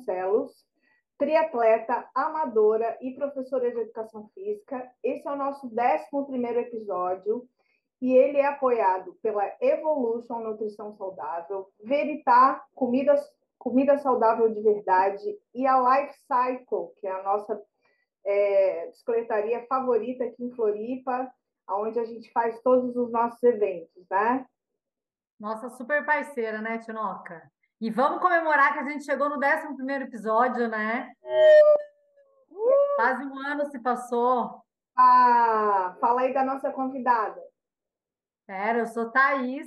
Vasconcelos, triatleta, amadora e professora de educação física. Esse é o nosso 11 episódio e ele é apoiado pela Evolution Nutrição Saudável, Veritar Comidas, Comida Saudável de Verdade e a Life Cycle, que é a nossa é, bicicletaria favorita aqui em Floripa, onde a gente faz todos os nossos eventos, né? Nossa super parceira, né, Tinoca? E vamos comemorar que a gente chegou no 11 episódio, né? Quase um ano se passou. Ah, fala aí da nossa convidada. Pera, eu sou Thaís,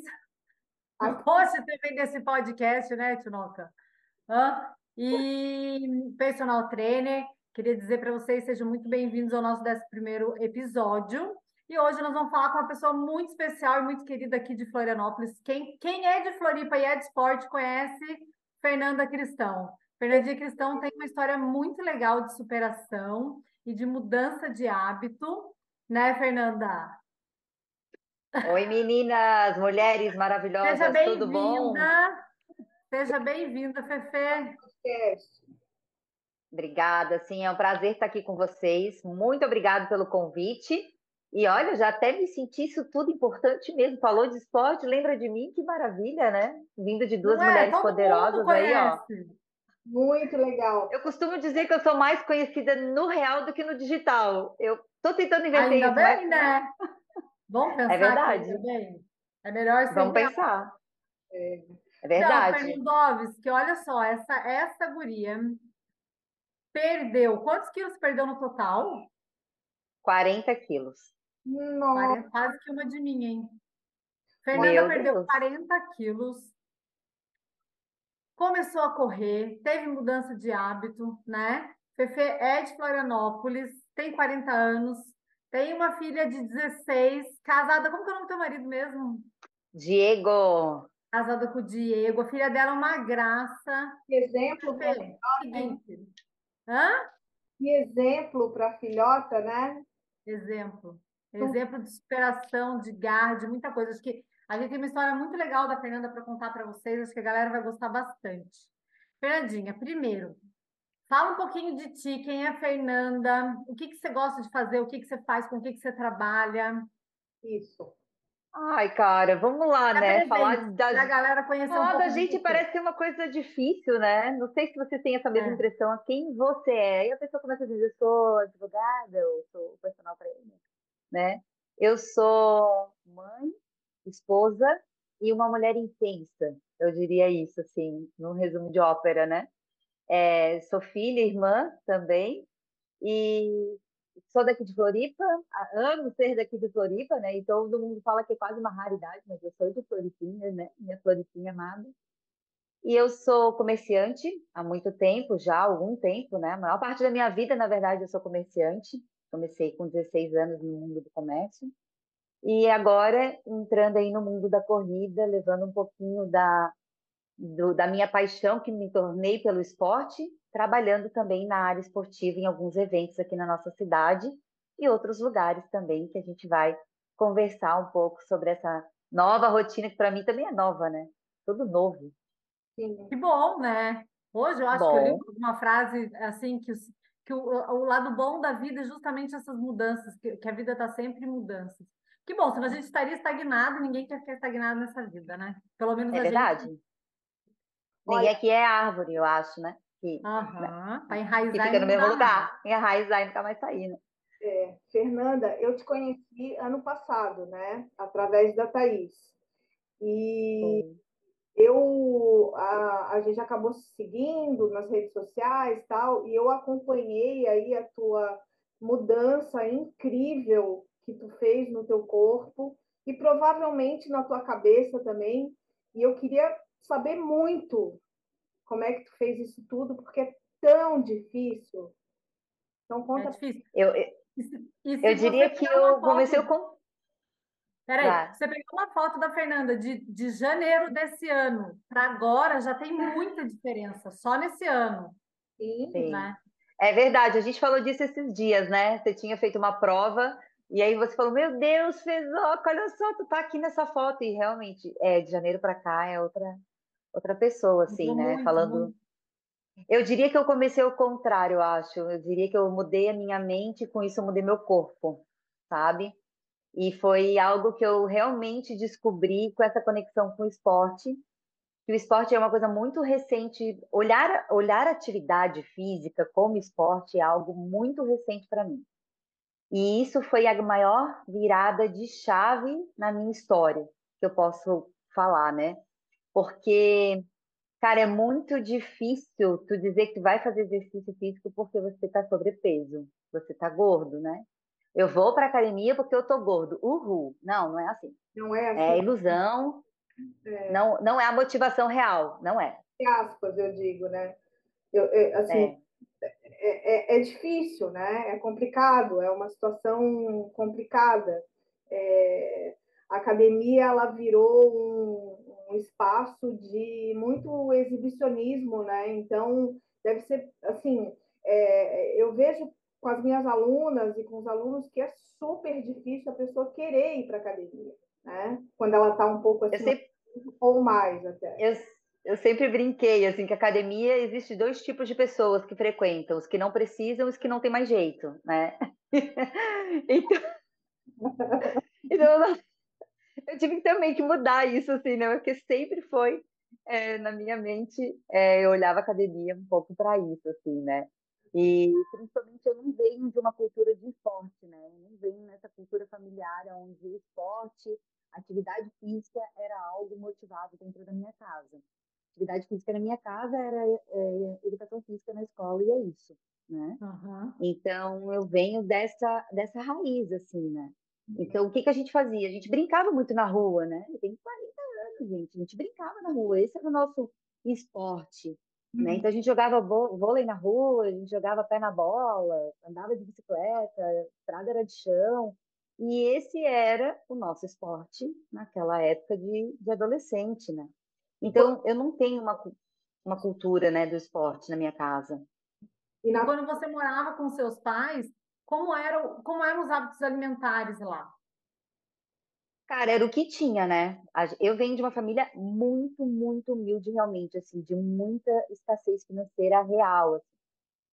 o host também desse podcast, né, Tinoca? Hã? E personal trainer. Queria dizer para vocês, sejam muito bem-vindos ao nosso 11 episódio. E hoje nós vamos falar com uma pessoa muito especial e muito querida aqui de Florianópolis. Quem, quem é de Floripa e é de esporte conhece Fernanda Cristão. Fernandinha Cristão tem uma história muito legal de superação e de mudança de hábito, né, Fernanda? Oi, meninas, mulheres maravilhosas, Seja tudo bom? Seja bem-vinda, Fefe. Obrigada, sim, é um prazer estar aqui com vocês. Muito obrigada pelo convite. E olha, já até me senti isso tudo importante mesmo. Falou de esporte, lembra de mim? Que maravilha, né? Vindo de duas Não mulheres é? poderosas aí, ó. Muito legal. Eu costumo dizer que eu sou mais conhecida no real do que no digital. Eu tô tentando inverter Ainda isso. Bem, mas... né? Vamos pensar. É verdade. É melhor ser. Vamos pensar. É, é verdade. Não, que olha só, essa, essa guria perdeu. Quantos quilos perdeu no total? 40 quilos. Nossa. Quase que uma de mim, hein? Fernanda Meu perdeu Deus. 40 quilos, começou a correr, teve mudança de hábito, né? Fefe é de Florianópolis, tem 40 anos, tem uma filha de 16, casada. Como que é o nome do teu marido mesmo? Diego. Casada com o Diego. A filha dela é uma graça. Que exemplo para filhota. Hã? Que exemplo para filhota, né? Exemplo. Exemplo de superação, de garra, de muita coisa. Acho que a gente tem uma história muito legal da Fernanda para contar para vocês. Acho que a galera vai gostar bastante. Fernandinha, primeiro, fala um pouquinho de ti. Quem é a Fernanda? O que, que você gosta de fazer? O que, que você faz? Com o que, que você trabalha? Isso. Ai, cara, vamos lá, é né? Falar da a galera conhecer Falar um da gente parece ser uma coisa difícil, né? Não sei se você tem essa mesma é. impressão a quem você é. E a pessoa começa a dizer, eu sou advogada, eu sou personal trainer né? Eu sou mãe, esposa e uma mulher intensa, eu diria isso, assim, num resumo de ópera, né? É, sou filha, irmã também, e sou daqui de Floripa, amo ser daqui de Floripa, né? E todo mundo fala que é quase uma raridade, mas eu sou de Floripinha, né? Minha Floripinha amada. E eu sou comerciante há muito tempo, já há algum tempo, né? A maior parte da minha vida, na verdade, eu sou comerciante. Comecei com 16 anos no mundo do comércio. E agora, entrando aí no mundo da corrida, levando um pouquinho da, do, da minha paixão que me tornei pelo esporte, trabalhando também na área esportiva em alguns eventos aqui na nossa cidade e outros lugares também que a gente vai conversar um pouco sobre essa nova rotina que para mim também é nova, né? Tudo novo. Sim. Que bom, né? Hoje eu acho bom. que eu li uma frase assim que os, que o, o lado bom da vida é justamente essas mudanças, que, que a vida está sempre em mudanças. Que bom, senão a gente estaria estagnado, ninguém quer ficar estagnado nessa vida, né? Pelo menos é a verdade. gente. Ninguém aqui é árvore, eu acho, né? Que, uhum. né? Para enraizar. Que fica no mesmo lugar, enraizar e nunca mais sair, né? É, Fernanda, eu te conheci ano passado, né? Através da Thaís. E Sim eu a, a gente acabou se seguindo nas redes sociais tal e eu acompanhei aí a tua mudança incrível que tu fez no teu corpo e provavelmente na tua cabeça também e eu queria saber muito como é que tu fez isso tudo porque é tão difícil então conta é difícil. eu eu, eu diria que eu comecei com Peraí, tá. você pegou uma foto da Fernanda de, de janeiro desse ano para agora já tem muita diferença, só nesse ano. Sim. Sim. Né? É verdade, a gente falou disso esses dias, né? Você tinha feito uma prova e aí você falou: Meu Deus, Fezoca, olha só, tu tá aqui nessa foto. E realmente, é, de janeiro para cá é outra, outra pessoa, assim, né? Muito, Falando. Muito. Eu diria que eu comecei o contrário, eu acho. Eu diria que eu mudei a minha mente, com isso eu mudei meu corpo, sabe? E foi algo que eu realmente descobri com essa conexão com o esporte. Que o esporte é uma coisa muito recente. Olhar, olhar atividade física como esporte é algo muito recente para mim. E isso foi a maior virada de chave na minha história, que eu posso falar, né? Porque, cara, é muito difícil tu dizer que vai fazer exercício físico porque você está sobrepeso, você está gordo, né? Eu vou para academia porque eu tô gordo. Uhul. Não, não é assim. Não é assim. É ilusão. É. Não, não é a motivação real. Não é. Em aspas, eu digo, né? Eu, eu assim, é. É, é. é, difícil, né? É complicado. É uma situação complicada. É, a academia ela virou um, um espaço de muito exibicionismo, né? Então deve ser assim. É, eu vejo com as minhas alunas e com os alunos que é super difícil a pessoa querer ir para academia, né? Quando ela está um pouco assim, sempre... ou mais até. Eu, eu sempre brinquei assim que academia existe dois tipos de pessoas que frequentam, os que não precisam e os que não têm mais jeito, né? então, então eu tive também que mudar isso assim, né? Porque sempre foi é, na minha mente, é, eu olhava a academia um pouco para isso, assim, né? E principalmente eu não venho de uma cultura de esporte, né? Eu não venho nessa cultura familiar onde o esporte, atividade física era algo motivado dentro da minha casa. Atividade física na minha casa era é, educação física na escola e é isso, né? Uhum. Então eu venho dessa dessa raiz assim, né? Então o que que a gente fazia? A gente brincava muito na rua, né? Eu tenho 40 anos, gente. A gente brincava na rua. Esse era o nosso esporte. Né? Uhum. Então a gente jogava vôlei na rua, a gente jogava pé na bola, andava de bicicleta, estrada era de chão. E esse era o nosso esporte naquela época de, de adolescente, né? Então eu não tenho uma, uma cultura né, do esporte na minha casa. E quando você morava com seus pais, como eram, como eram os hábitos alimentares lá? Cara, era o que tinha, né? Eu venho de uma família muito, muito humilde, realmente, assim, de muita escassez financeira real, assim,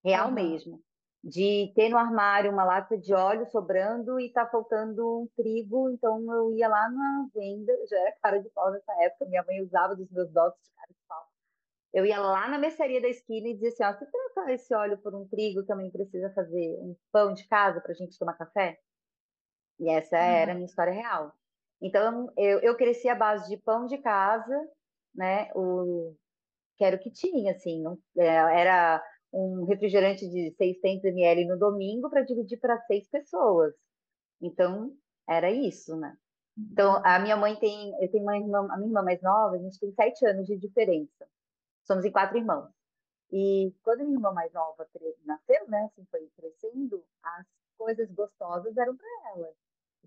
real uhum. mesmo. De ter no armário uma lata de óleo sobrando e tá faltando um trigo, então eu ia lá na venda, já era cara de pau nessa época, minha mãe usava dos meus dotes de cara de pau. Eu ia lá na mercearia da esquina e dizia assim: ó, você trocar esse óleo por um trigo que a mãe precisa fazer um pão de casa pra gente tomar café? E essa era a minha história real. Então, eu, eu cresci à base de pão de casa, né? O, que era o que tinha, assim. Não, é, era um refrigerante de 600 ml no domingo para dividir para seis pessoas. Então, era isso, né? Então, a minha mãe tem... Eu tenho uma irmã... A minha irmã mais nova, a gente tem sete anos de diferença. Somos em quatro irmãos. E quando a minha irmã mais nova nasceu, né? Assim, foi crescendo, as coisas gostosas eram para ela.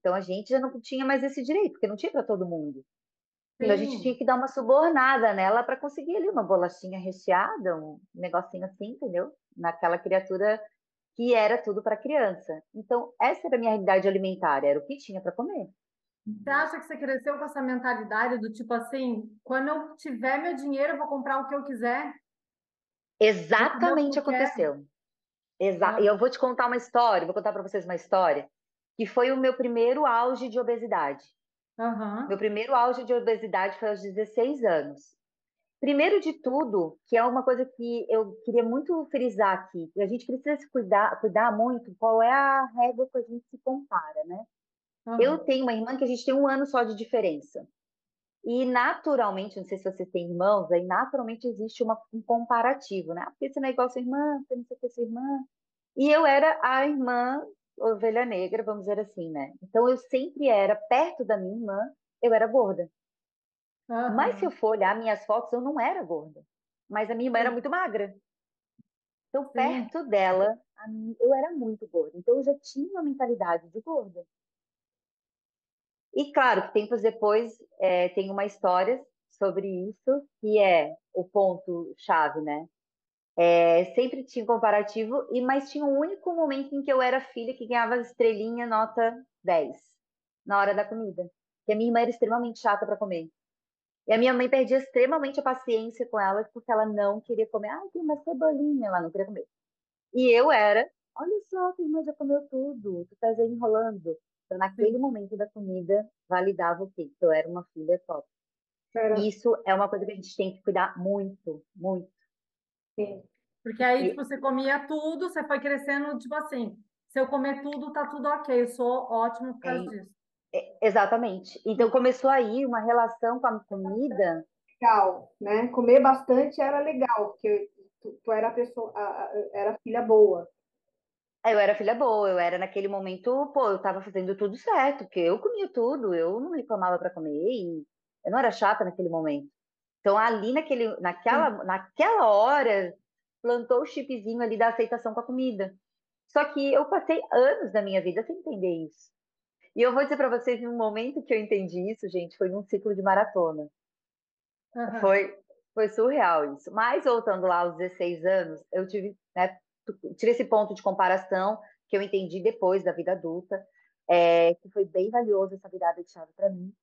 Então a gente já não tinha mais esse direito, porque não tinha para todo mundo. Sim. Então a gente tinha que dar uma subornada nela para conseguir ali uma bolachinha recheada, um negocinho assim, entendeu? Naquela criatura que era tudo para criança. Então essa era a minha realidade alimentar, era o que tinha para comer. Você acha que você cresceu com essa mentalidade do tipo assim, quando eu tiver meu dinheiro, eu vou comprar o que eu quiser? Exatamente aconteceu. Exa ah. E eu vou te contar uma história, vou contar para vocês uma história que foi o meu primeiro auge de obesidade. Uhum. Meu primeiro auge de obesidade foi aos 16 anos. Primeiro de tudo, que é uma coisa que eu queria muito frisar aqui, a gente precisa se cuidar, cuidar muito qual é a régua que a gente se compara, né? Uhum. Eu tenho uma irmã que a gente tem um ano só de diferença. E naturalmente, não sei se você tem irmãos, aí naturalmente existe uma, um comparativo, né? Porque você não é igual a sua irmã, você não sei o que é sua irmã. E eu era a irmã ovelha negra, vamos dizer assim, né? Então eu sempre era perto da minha irmã, eu era gorda. Uhum. Mas se eu for olhar minhas fotos, eu não era gorda. Mas a minha irmã Sim. era muito magra. Então, perto Sim. dela, eu era muito gorda. Então, eu já tinha uma mentalidade de gorda. E claro que tempos depois é, tem uma história sobre isso, que é o ponto-chave, né? É, sempre tinha um comparativo, e mas tinha um único momento em que eu era filha que ganhava estrelinha nota 10 na hora da comida. Que a minha irmã era extremamente chata para comer. E a minha mãe perdia extremamente a paciência com ela, porque ela não queria comer. Ah, tem uma cebolinha, ela não queria comer. E eu era, olha só, tua irmã já comeu tudo, tu estás enrolando. Então, naquele momento da comida, validava o quê? Que eu era uma filha top. Isso é uma coisa que a gente tem que cuidar muito, muito. Sim. Porque aí, tipo, você comia tudo, você foi crescendo, tipo assim, se eu comer tudo, tá tudo ok, eu sou ótimo por causa é, disso. É, exatamente. Então começou aí uma relação com a comida. Legal, né? Comer bastante era legal, porque tu, tu era pessoa, era filha boa. Eu era filha boa, eu era naquele momento, pô, eu tava fazendo tudo certo, porque eu comia tudo, eu não reclamava para comer e eu não era chata naquele momento. Então ali naquele, naquela, naquela hora plantou o chipzinho ali da aceitação com a comida. Só que eu passei anos da minha vida sem entender isso. E eu vou dizer para vocês, no momento que eu entendi isso, gente, foi num ciclo de maratona. Uhum. Foi, foi surreal isso. Mas voltando lá aos 16 anos, eu tive, né, tive esse ponto de comparação que eu entendi depois da vida adulta, é, que foi bem valioso essa virada de chave para mim.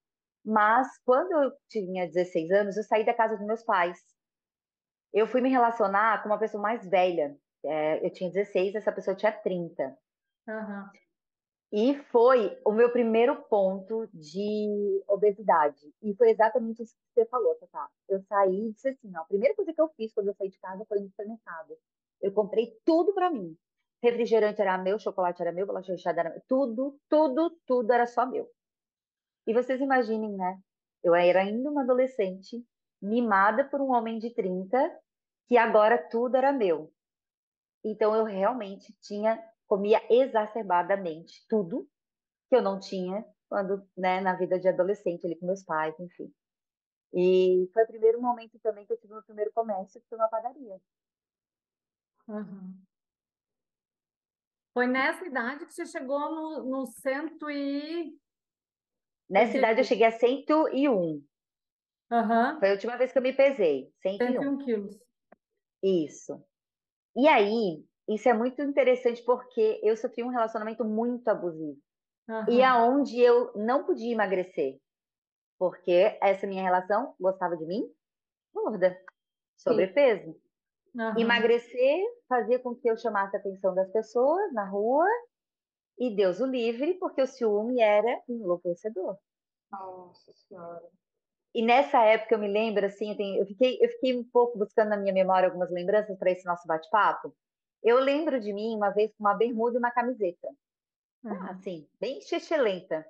Mas quando eu tinha 16 anos, eu saí da casa dos meus pais. Eu fui me relacionar com uma pessoa mais velha. É, eu tinha 16, essa pessoa tinha 30. Uhum. E foi o meu primeiro ponto de obesidade. E foi exatamente isso que você falou, Tata. Eu saí e disse assim: ó, a primeira coisa que eu fiz quando eu saí de casa foi no supermercado. Eu comprei tudo para mim. Refrigerante era meu, chocolate era meu, bolacha recheada era meu. Tudo, tudo, tudo era só meu. E vocês imaginem, né? Eu era ainda uma adolescente, mimada por um homem de 30, que agora tudo era meu. Então eu realmente tinha comia exacerbadamente tudo que eu não tinha quando, né, na vida de adolescente, ali com meus pais, enfim. E foi o primeiro momento também que eu tive meu primeiro comércio, que foi uma padaria. Uhum. Foi nessa idade que você chegou no, no cento e... Nessa idade eu cheguei a 101. Uhum. Foi a última vez que eu me pesei, 101. 101 quilos. Isso. E aí, isso é muito interessante porque eu sofri um relacionamento muito abusivo. Uhum. E aonde eu não podia emagrecer. Porque essa minha relação gostava de mim gorda, sobrepeso. Uhum. Emagrecer fazia com que eu chamasse a atenção das pessoas na rua e Deus o livre, porque o ciúme era enlouquecedor. Nossa Senhora. E nessa época eu me lembro, assim, eu, tenho, eu, fiquei, eu fiquei um pouco buscando na minha memória algumas lembranças para esse nosso bate-papo. Eu lembro de mim uma vez com uma bermuda e uma camiseta. Uhum. Assim, bem excelente.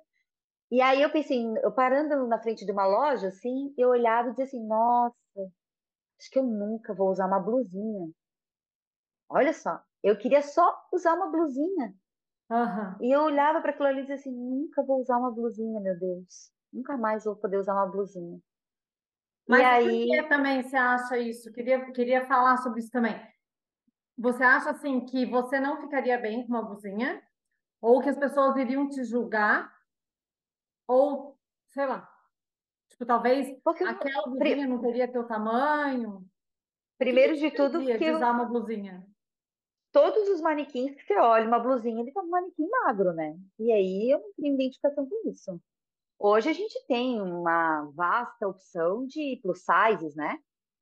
E aí eu pensei, eu parando na frente de uma loja, assim, eu olhava e dizia assim, nossa, acho que eu nunca vou usar uma blusinha. Olha só, eu queria só usar uma blusinha. Uhum. E eu olhava para aquilo ali e dizia assim, nunca vou usar uma blusinha, meu Deus. Nunca mais vou poder usar uma blusinha. Mas e aí... por que também você acha isso? Queria, queria falar sobre isso também. Você acha assim que você não ficaria bem com uma blusinha? Ou que as pessoas iriam te julgar? Ou, sei lá, tipo, talvez Porque aquela blusinha não teria teu tamanho? Primeiro de tudo, que eu... usar uma blusinha. Todos os manequins que você olha, uma blusinha, ele tá um manequim magro, né? E aí eu não tenho identificação com isso. Hoje a gente tem uma vasta opção de plus sizes, né?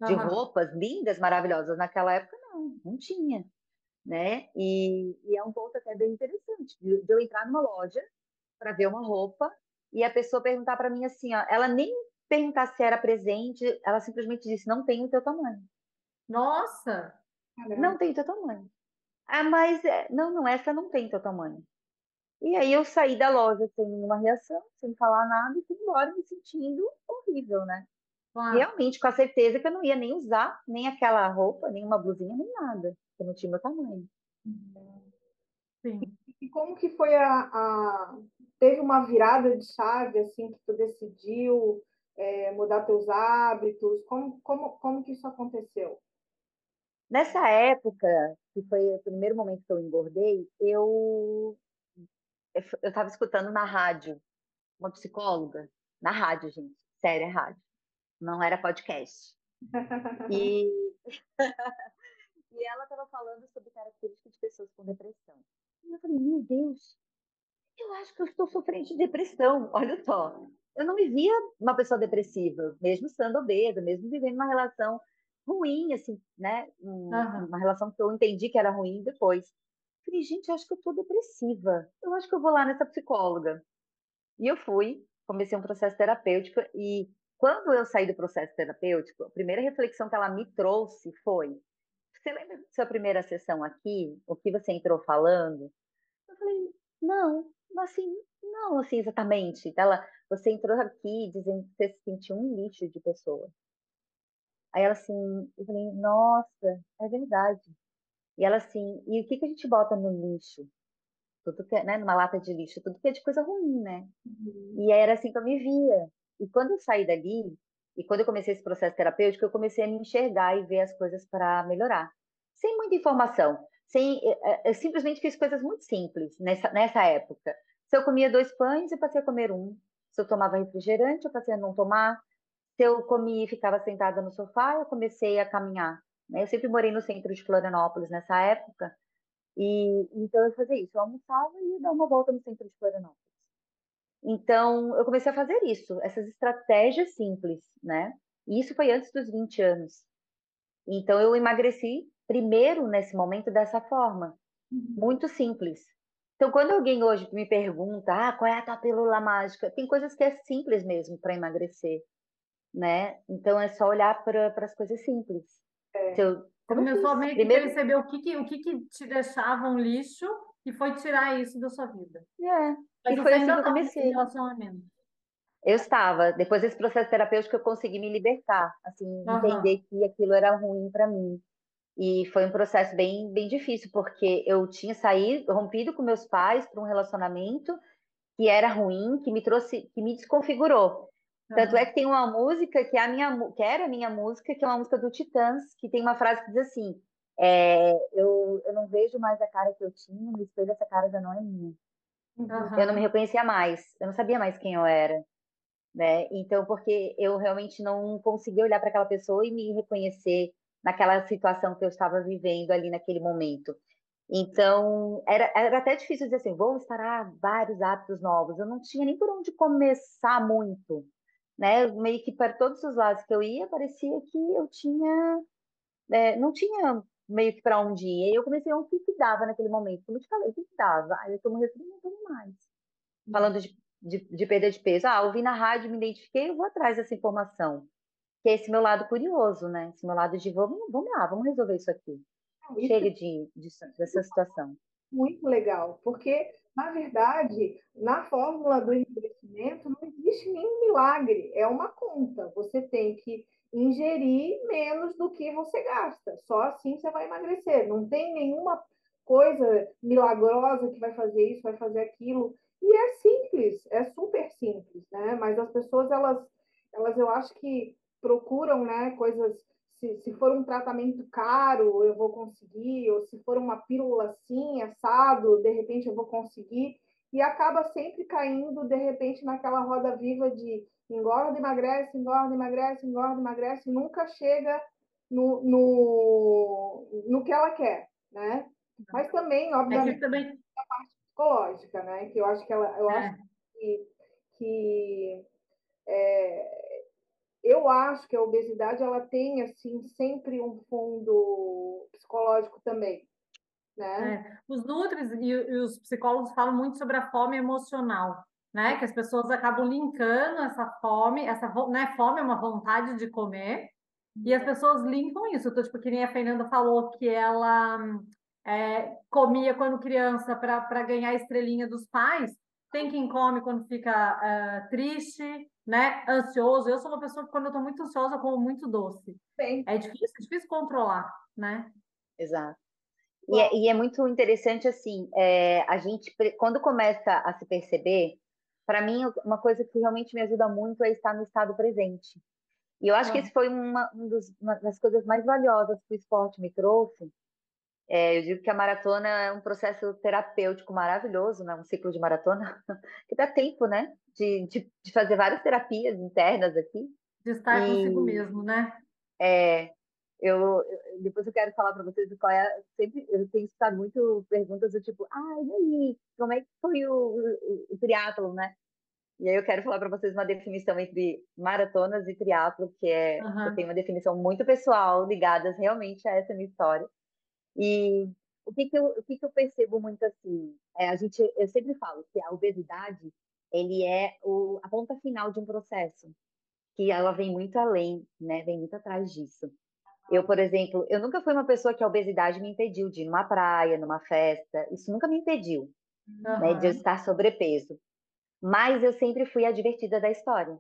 De uhum. roupas lindas, maravilhosas. Naquela época não, não tinha, né? E, e é um ponto até bem interessante de, de eu entrar numa loja para ver uma roupa e a pessoa perguntar para mim assim, ó, ela nem perguntar se era presente, ela simplesmente disse não tem o teu tamanho. Nossa, não tem o teu tamanho. Ah, mas é, não, não essa não tem teu tamanho. E aí eu saí da loja sem nenhuma reação, sem falar nada e fui embora me sentindo horrível, né? Claro. Realmente, com a certeza que eu não ia nem usar nem aquela roupa, nem uma blusinha, nem nada, porque não tinha meu tamanho. Sim. E como que foi a, a... Teve uma virada de chave, assim, que tu decidiu é, mudar teus hábitos? Como, como, como que isso aconteceu? Nessa época, que foi o primeiro momento que eu engordei, eu eu estava escutando na rádio uma psicóloga, na rádio, gente, sério, é rádio não era podcast. E, e ela estava falando sobre características de pessoas com depressão. E eu falei, meu Deus, eu acho que eu estou sofrendo de depressão. Olha só, eu não me via uma pessoa depressiva, mesmo estando obesa, mesmo vivendo uma relação ruim, assim, né? Um, uhum. Uma relação que eu entendi que era ruim depois. Falei, gente, acho que eu tô depressiva. Eu acho que eu vou lá nessa psicóloga. E eu fui, comecei um processo terapêutico e quando eu saí do processo terapêutico, a primeira reflexão que ela me trouxe foi: você lembra da sua primeira sessão aqui? O que você entrou falando? Eu falei: não, assim, não, assim exatamente. Ela, você entrou aqui dizendo que você se sentiu um lixo de pessoa. Aí ela assim, eu falei: nossa, é verdade. E ela assim, e o que, que a gente bota no lixo? Tudo que, é, né, numa lata de lixo, tudo que é de coisa ruim, né? Uhum. E era assim que eu me via. E quando eu saí dali, e quando eu comecei esse processo terapêutico, eu comecei a me enxergar e ver as coisas para melhorar. Sem muita informação. Sem, eu eh, eh, simplesmente fiz coisas muito simples nessa, nessa época. Se eu comia dois pães, eu passei a comer um. Se eu tomava refrigerante, eu passei a não tomar. Se eu comia e ficava sentada no sofá, eu comecei a caminhar. Né? Eu sempre morei no centro de Florianópolis nessa época. E então eu fazia isso. Eu almoçava e dar uma volta no centro de Florianópolis. Então, eu comecei a fazer isso, essas estratégias simples, né? E isso foi antes dos 20 anos. Então, eu emagreci primeiro nesse momento dessa forma, uhum. muito simples. Então, quando alguém hoje me pergunta, ah, qual é a tua pílula mágica? Tem coisas que é simples mesmo para emagrecer, né? Então, é só olhar para as coisas simples. É. Então, Começou a meio que primeiro... perceber o que, que, o que, que te deixava um lixo e foi tirar isso da sua vida. É, mas e foi assim que eu comecei. Eu estava. Depois desse processo terapêutico, eu consegui me libertar, assim, uhum. entender que aquilo era ruim para mim. E foi um processo bem, bem difícil, porque eu tinha saído, rompido com meus pais para um relacionamento que era ruim, que me trouxe, que me desconfigurou. Tanto é que tem uma música que, é a minha, que era a minha música, que é uma música do Titãs, que tem uma frase que diz assim: é, eu, eu não vejo mais a cara que eu tinha, no espelho essa cara já não é minha. Uhum. Eu não me reconhecia mais, eu não sabia mais quem eu era, né? Então, porque eu realmente não conseguia olhar para aquela pessoa e me reconhecer naquela situação que eu estava vivendo ali naquele momento. Então, era, era até difícil dizer assim, vou instalar vários hábitos novos. Eu não tinha nem por onde começar muito, né? Meio que para todos os lados que eu ia, parecia que eu tinha, é, não tinha meio que para onde ir. E eu comecei a o que, que dava naquele momento. Como eu te falei, o que, que dava? Aí eu refri não tomo mais. Uhum. Falando de, de, de perda de peso. Ah, ouvi na rádio, me identifiquei, eu vou atrás dessa informação. Que é esse meu lado curioso, né? Esse meu lado de vamos, vamos lá, vamos resolver isso aqui. Chega de, de, dessa situação. Muito legal, porque, na verdade, na fórmula do emagrecimento não existe nenhum milagre, é uma conta. Você tem que ingerir menos do que você gasta. Só assim você vai emagrecer. Não tem nenhuma coisa milagrosa que vai fazer isso, vai fazer aquilo. E é simples, é super simples, né? Mas as pessoas, elas, elas eu acho que procuram, né, coisas. Se, se for um tratamento caro, eu vou conseguir, ou se for uma pílula assim, assado, de repente eu vou conseguir, e acaba sempre caindo, de repente, naquela roda viva de engorda, emagrece, engorda, emagrece, engorda, emagrece, e nunca chega no, no, no que ela quer, né? Mas também, obviamente, é também... a parte psicológica, né? Que eu acho que ela, eu é. acho que, que é, eu acho que a obesidade ela tem assim sempre um fundo psicológico também. Né? É. Os nutris e, e os psicólogos falam muito sobre a fome emocional né? Que as pessoas acabam linkando essa fome, essa né, fome é uma vontade de comer, e as pessoas linkam isso. Então, tipo, que nem a Fernanda falou que ela é, comia quando criança para ganhar a estrelinha dos pais. Tem quem come quando fica uh, triste, né? Ansioso. Eu sou uma pessoa que, quando eu estou muito ansiosa, como muito doce. Sim. É difícil, é difícil controlar, né? Exato. E é, e é, muito interessante, assim, é, a gente, quando começa a se perceber para mim, uma coisa que realmente me ajuda muito é estar no estado presente. E eu acho ah. que isso foi uma, um dos, uma das coisas mais valiosas que o esporte me trouxe. É, eu digo que a maratona é um processo terapêutico maravilhoso, né? um ciclo de maratona, que dá tempo, né? De, de, de fazer várias terapias internas aqui. De estar e, consigo mesmo, né? É, eu, depois eu quero falar para vocês qual é. Sempre eu tenho escutado muito perguntas do tipo, ah, e aí, como é que foi o, o, o triatlon, né? E aí eu quero falar para vocês uma definição entre maratonas e triatlo, que é uhum. eu tenho uma definição muito pessoal, ligadas realmente a essa minha história. E o que que eu, o que que eu percebo muito assim, é, a gente, eu sempre falo que a obesidade ele é o, a ponta final de um processo, que ela vem muito além, né? Vem muito atrás disso. Eu, por exemplo, eu nunca fui uma pessoa que a obesidade me impediu de ir numa praia, numa festa. Isso nunca me impediu, uhum. né, de eu estar sobrepeso. Mas eu sempre fui a divertida da história.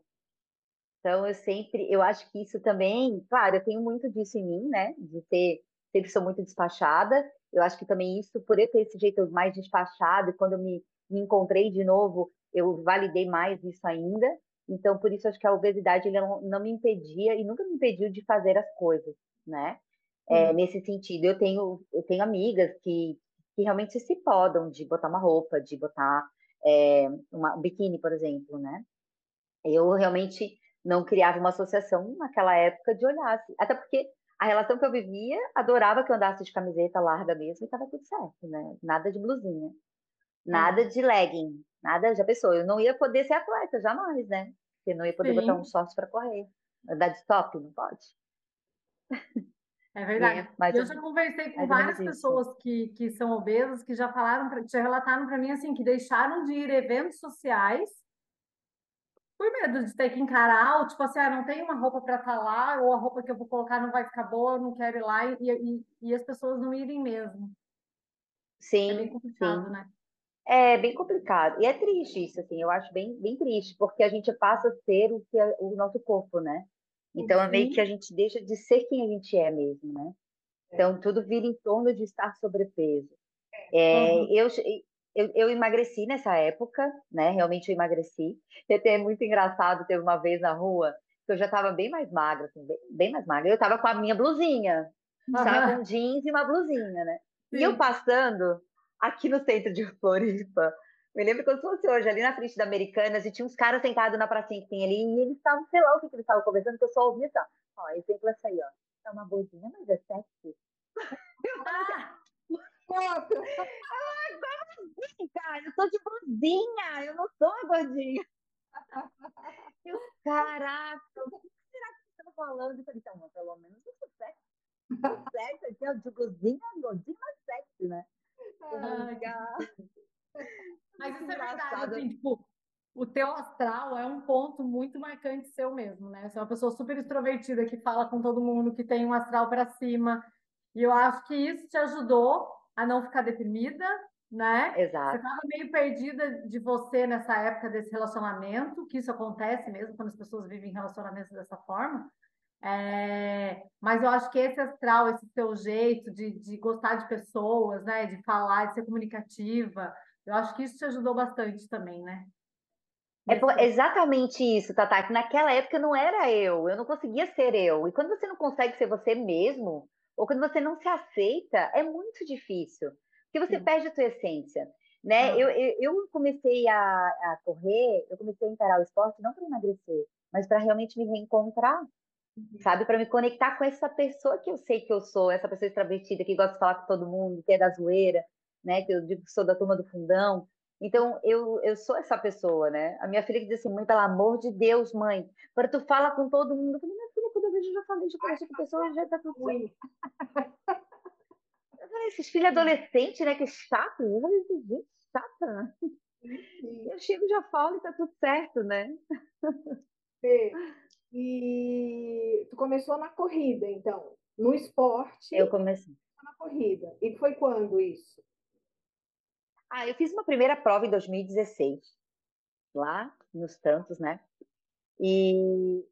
Então, eu sempre, eu acho que isso também, claro, eu tenho muito disso em mim, né? De ter, sempre sou muito despachada. Eu acho que também isso, por eu ter esse jeito mais despachado, e quando eu me, me encontrei de novo, eu validei mais isso ainda. Então, por isso, acho que a obesidade não, não me impedia e nunca me impediu de fazer as coisas, né? É, uhum. Nesse sentido, eu tenho, eu tenho amigas que, que realmente se podam de botar uma roupa, de botar é, uma, um biquíni, por exemplo, né? Eu realmente não criava uma associação naquela época de olhar, assim, até porque a relação que eu vivia, adorava que eu andasse de camiseta larga mesmo e estava tudo certo, né? Nada de blusinha, nada de legging, nada, já pensou, eu não ia poder ser atleta, jamais, né? Porque não ia poder Sim. botar um short para correr. Andar de top, não pode. É verdade. É, eu já conversei com várias pessoas que, que são obesas que já falaram, pra, já relataram para mim assim, que deixaram de ir a eventos sociais por medo de ter que encarar, ou tipo assim, ah, não tem uma roupa para estar tá lá, ou a roupa que eu vou colocar não vai ficar boa, eu não quero ir lá, e, e, e as pessoas não irem mesmo. Sim. É bem complicado, sim. né? É bem complicado. E é triste isso, assim, eu acho bem, bem triste, porque a gente passa a ser o que é o nosso corpo, né? Então, é meio que a gente deixa de ser quem a gente é mesmo, né? É. Então, tudo vira em torno de estar sobrepeso. É, uhum. eu, eu, eu, emagreci nessa época, né? Realmente eu emagreci. É muito engraçado, teve uma vez na rua que eu já estava bem mais magra, assim, bem, bem, mais magra. Eu estava com a minha blusinha. Estava uhum. com jeans e uma blusinha, né? Sim. E eu passando aqui no centro de Floripa, me lembro quando fosse hoje, ali na frente da Americanas, e tinha uns caras sentados na pracinha que tem ali, e eles estavam, sei lá o que, que eles estavam conversando, que eu só ouvia assim, ó, exemplo essa aí, ó. É uma bozinha, mas é sexy. Ah! ah, assim, cara? Eu sou de blusinha, eu não sou gordinha. Eu, caraca, o que será que você tá falando? Eu falei, então, pelo menos eu sou sexy. Sexy aqui, ó, de blusinha, gordinha, mas sexy, né? Ai, mas isso é verdade, assim, tipo, o teu astral é um ponto muito marcante seu mesmo, né? Você é uma pessoa super extrovertida que fala com todo mundo, que tem um astral para cima. E eu acho que isso te ajudou a não ficar deprimida, né? Exato. Você estava meio perdida de você nessa época desse relacionamento, que isso acontece mesmo quando as pessoas vivem relacionamentos dessa forma. É, mas eu acho que esse astral, esse seu jeito de, de gostar de pessoas, né? De falar, de ser comunicativa, eu acho que isso te ajudou bastante também, né? É exatamente isso, Tata, que naquela época não era eu, eu não conseguia ser eu. E quando você não consegue ser você mesmo, ou quando você não se aceita, é muito difícil, porque você Sim. perde a sua essência. Né? Ah. Eu, eu, eu, comecei a, a, correr, eu comecei a encarar o esporte não para emagrecer, mas para realmente me reencontrar, uhum. sabe? Para me conectar com essa pessoa que eu sei que eu sou, essa pessoa extrovertida que gosta de falar com todo mundo, que é da zoeira, né? Que eu digo que sou da turma do fundão. Então, eu, eu sou essa pessoa, né? A minha filha que diz assim, mãe, pelo amor de Deus, mãe, para tu fala com todo mundo. Eu falei, minha filha, quando eu vejo, eu já falei, já conversei com pessoas, já tá tudo ruim. Falei, esses filhos adolescentes, né? Que chato. Eu falei, gente, chata. Eu chego já falo e tá tudo certo, né? E tu começou na corrida, então, no esporte. Eu comecei. Na corrida. E foi quando isso? Ah, eu fiz uma primeira prova em 2016, lá nos tantos, né? E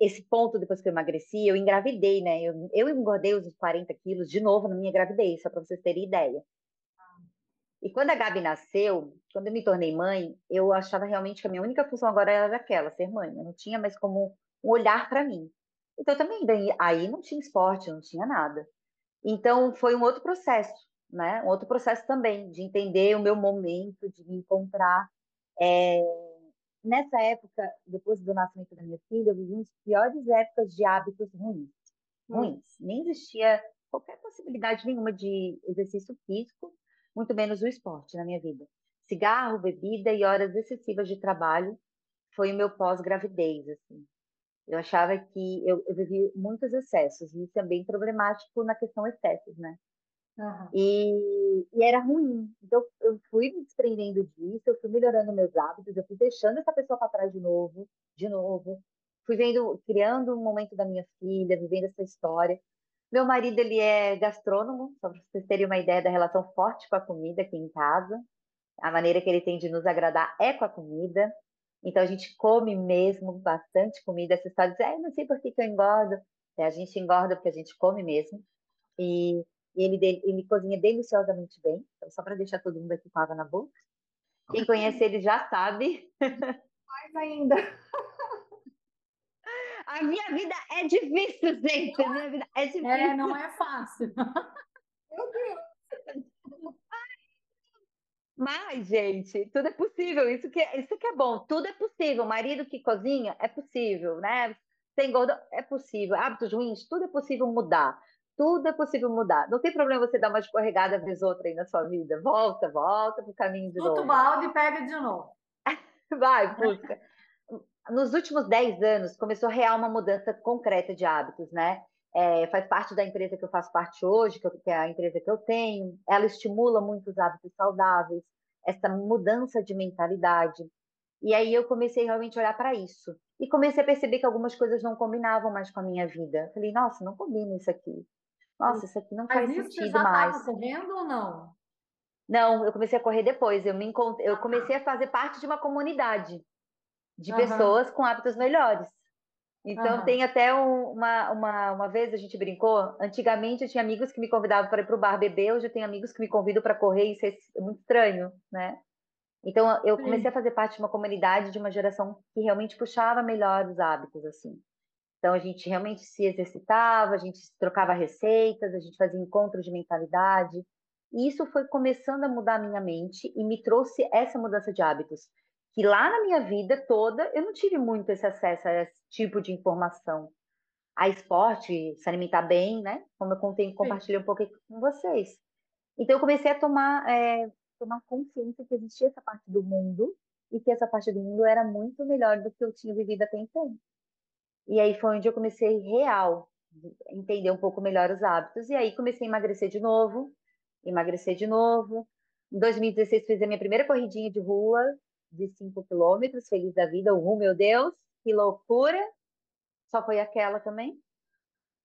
esse ponto, depois que eu emagreci, eu engravidei, né? Eu, eu engordei os 40 quilos de novo na minha gravidez, só para vocês terem ideia. E quando a Gabi nasceu, quando eu me tornei mãe, eu achava realmente que a minha única função agora era aquela, ser mãe. Eu não tinha mais como um olhar para mim. Então também, aí não tinha esporte, não tinha nada. Então foi um outro processo né? Um outro processo também de entender o meu momento, de me encontrar. É... Nessa época, depois do nascimento da minha filha, eu vivi as piores épocas de hábitos ruins. Hum. Ruins. Nem existia qualquer possibilidade nenhuma de exercício físico, muito menos o esporte na minha vida. cigarro, bebida e horas excessivas de trabalho foi o meu pós-gravidez, assim. Eu achava que eu, eu vivi muitos excessos, e isso é bem problemático na questão excessos, né? Uhum. E, e, era ruim. Então, eu fui me desprendendo disso, eu fui melhorando meus hábitos, eu fui deixando essa pessoa para trás de novo, de novo. Fui vendo, criando um momento da minha filha, vivendo essa história. Meu marido, ele é gastrônomo, só para vocês terem uma ideia da relação forte com a comida aqui em casa. A maneira que ele tem de nos agradar é com a comida. Então, a gente come mesmo bastante comida. Essa história de, ah, não sei por que, que eu engordo. É, a gente engorda porque a gente come mesmo. E ele, ele cozinha deliciosamente bem. Então, só para deixar todo mundo aqui com água na boca. Quem conhece ele já sabe. Mais ainda. A minha vida é difícil, gente. A minha vida é, difícil. É, não é fácil. Meu Deus. Mas, gente, tudo é possível. Isso que, é, isso que é bom. Tudo é possível. Marido que cozinha é possível, né? Tem gordo é possível. Hábitos ruins, tudo é possível mudar. Tudo é possível mudar. Não tem problema você dar uma escorregada vez outra aí na sua vida. Volta, volta pro caminho de novo. balde e pega de novo. Vai, busca nos últimos 10 anos começou a real uma mudança concreta de hábitos, né? É, faz parte da empresa que eu faço parte hoje, que, eu, que é a empresa que eu tenho. Ela estimula muitos hábitos saudáveis, essa mudança de mentalidade. E aí eu comecei realmente a olhar para isso. E comecei a perceber que algumas coisas não combinavam mais com a minha vida. Falei, nossa, não combina isso aqui. Nossa, isso aqui não Mas faz isso sentido você já mais. correndo ou não? Não, eu comecei a correr depois. Eu me encont... eu ah, tá. comecei a fazer parte de uma comunidade de uhum. pessoas com hábitos melhores. Então, uhum. tem até um, uma, uma, uma vez a gente brincou. Antigamente, eu tinha amigos que me convidavam para ir para o bar beber, hoje eu tenho amigos que me convidam para correr, isso é muito estranho, né? Então, eu comecei a fazer parte de uma comunidade, de uma geração que realmente puxava melhor os hábitos, assim. Então, a gente realmente se exercitava, a gente trocava receitas, a gente fazia encontros de mentalidade. E isso foi começando a mudar a minha mente e me trouxe essa mudança de hábitos que lá na minha vida toda eu não tive muito esse acesso a esse tipo de informação. A esporte, se alimentar bem, né? Como eu contei, compartilhei um pouco com vocês. Então eu comecei a tomar, é, tomar consciência que existia essa parte do mundo e que essa parte do mundo era muito melhor do que eu tinha vivido até então. E aí foi onde eu comecei real entender um pouco melhor os hábitos e aí comecei a emagrecer de novo, emagrecer de novo. Em 2016 fiz a minha primeira corridinha de rua, de 5 quilômetros, feliz da vida. Oh, meu Deus, que loucura! Só foi aquela também.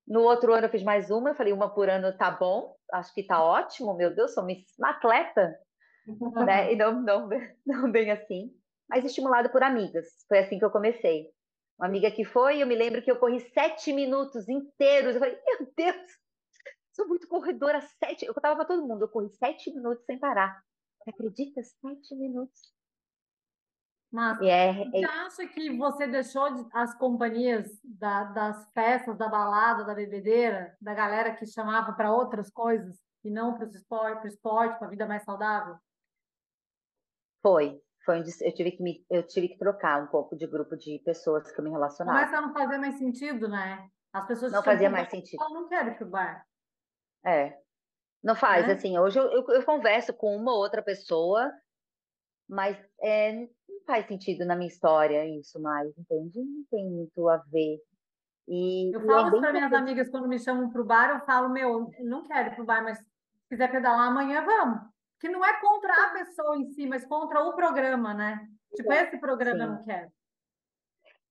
No outro ano eu fiz mais uma, eu falei, uma por ano tá bom, acho que tá ótimo, meu Deus, sou uma atleta, uhum. né? E não, não, não bem assim, mas estimulado por amigas. Foi assim que eu comecei. Uma amiga que foi, eu me lembro que eu corri sete minutos inteiros. Eu falei, meu Deus, sou muito corredora, sete. Eu contava para todo mundo, eu corri sete minutos sem parar. Você acredita? Sete minutos. Mas é, você é... acha que você deixou as companhias da, das festas, da balada, da bebedeira, da galera que chamava para outras coisas e não para o esporte, esporte, para a vida mais saudável? Foi. Foi onde eu tive que me, eu tive que trocar um pouco de grupo de pessoas que eu me relacionava. Começa a não fazer mais sentido, né? As pessoas não fazia mais sentido. Eu não quero ir pro bar. É. Não faz, é? assim, hoje eu, eu, eu, converso com uma ou outra pessoa, mas é, faz sentido na minha história isso mais, entende? Não tem muito a ver. E, eu é falo é para minhas amigas quando me chamam para o bar, eu falo, meu, não quero ir para o bar, mas se quiser pedalar amanhã, vamos. Que não é contra a pessoa em si, mas contra o programa, né? Tipo, esse programa Sim. eu não quero.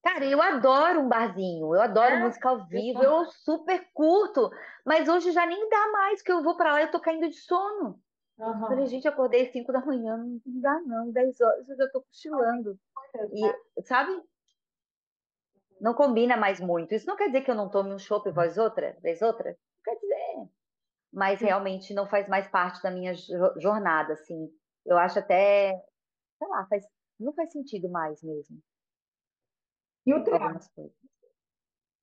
Cara, eu adoro um barzinho, eu adoro é, música ao vivo, eu, eu super curto, mas hoje já nem dá mais, que eu vou para lá e eu tô caindo de sono. Uhum. Falei, gente, acordei às 5 da manhã, não dá não, 10 horas eu já tô cochilando. E, sabe? Não combina mais muito. Isso não quer dizer que eu não tome um chopp e voz outra, vez outra? Não quer dizer. Mas realmente não faz mais parte da minha jornada, assim. Eu acho até, sei lá, faz, não faz sentido mais mesmo. E o triatlo?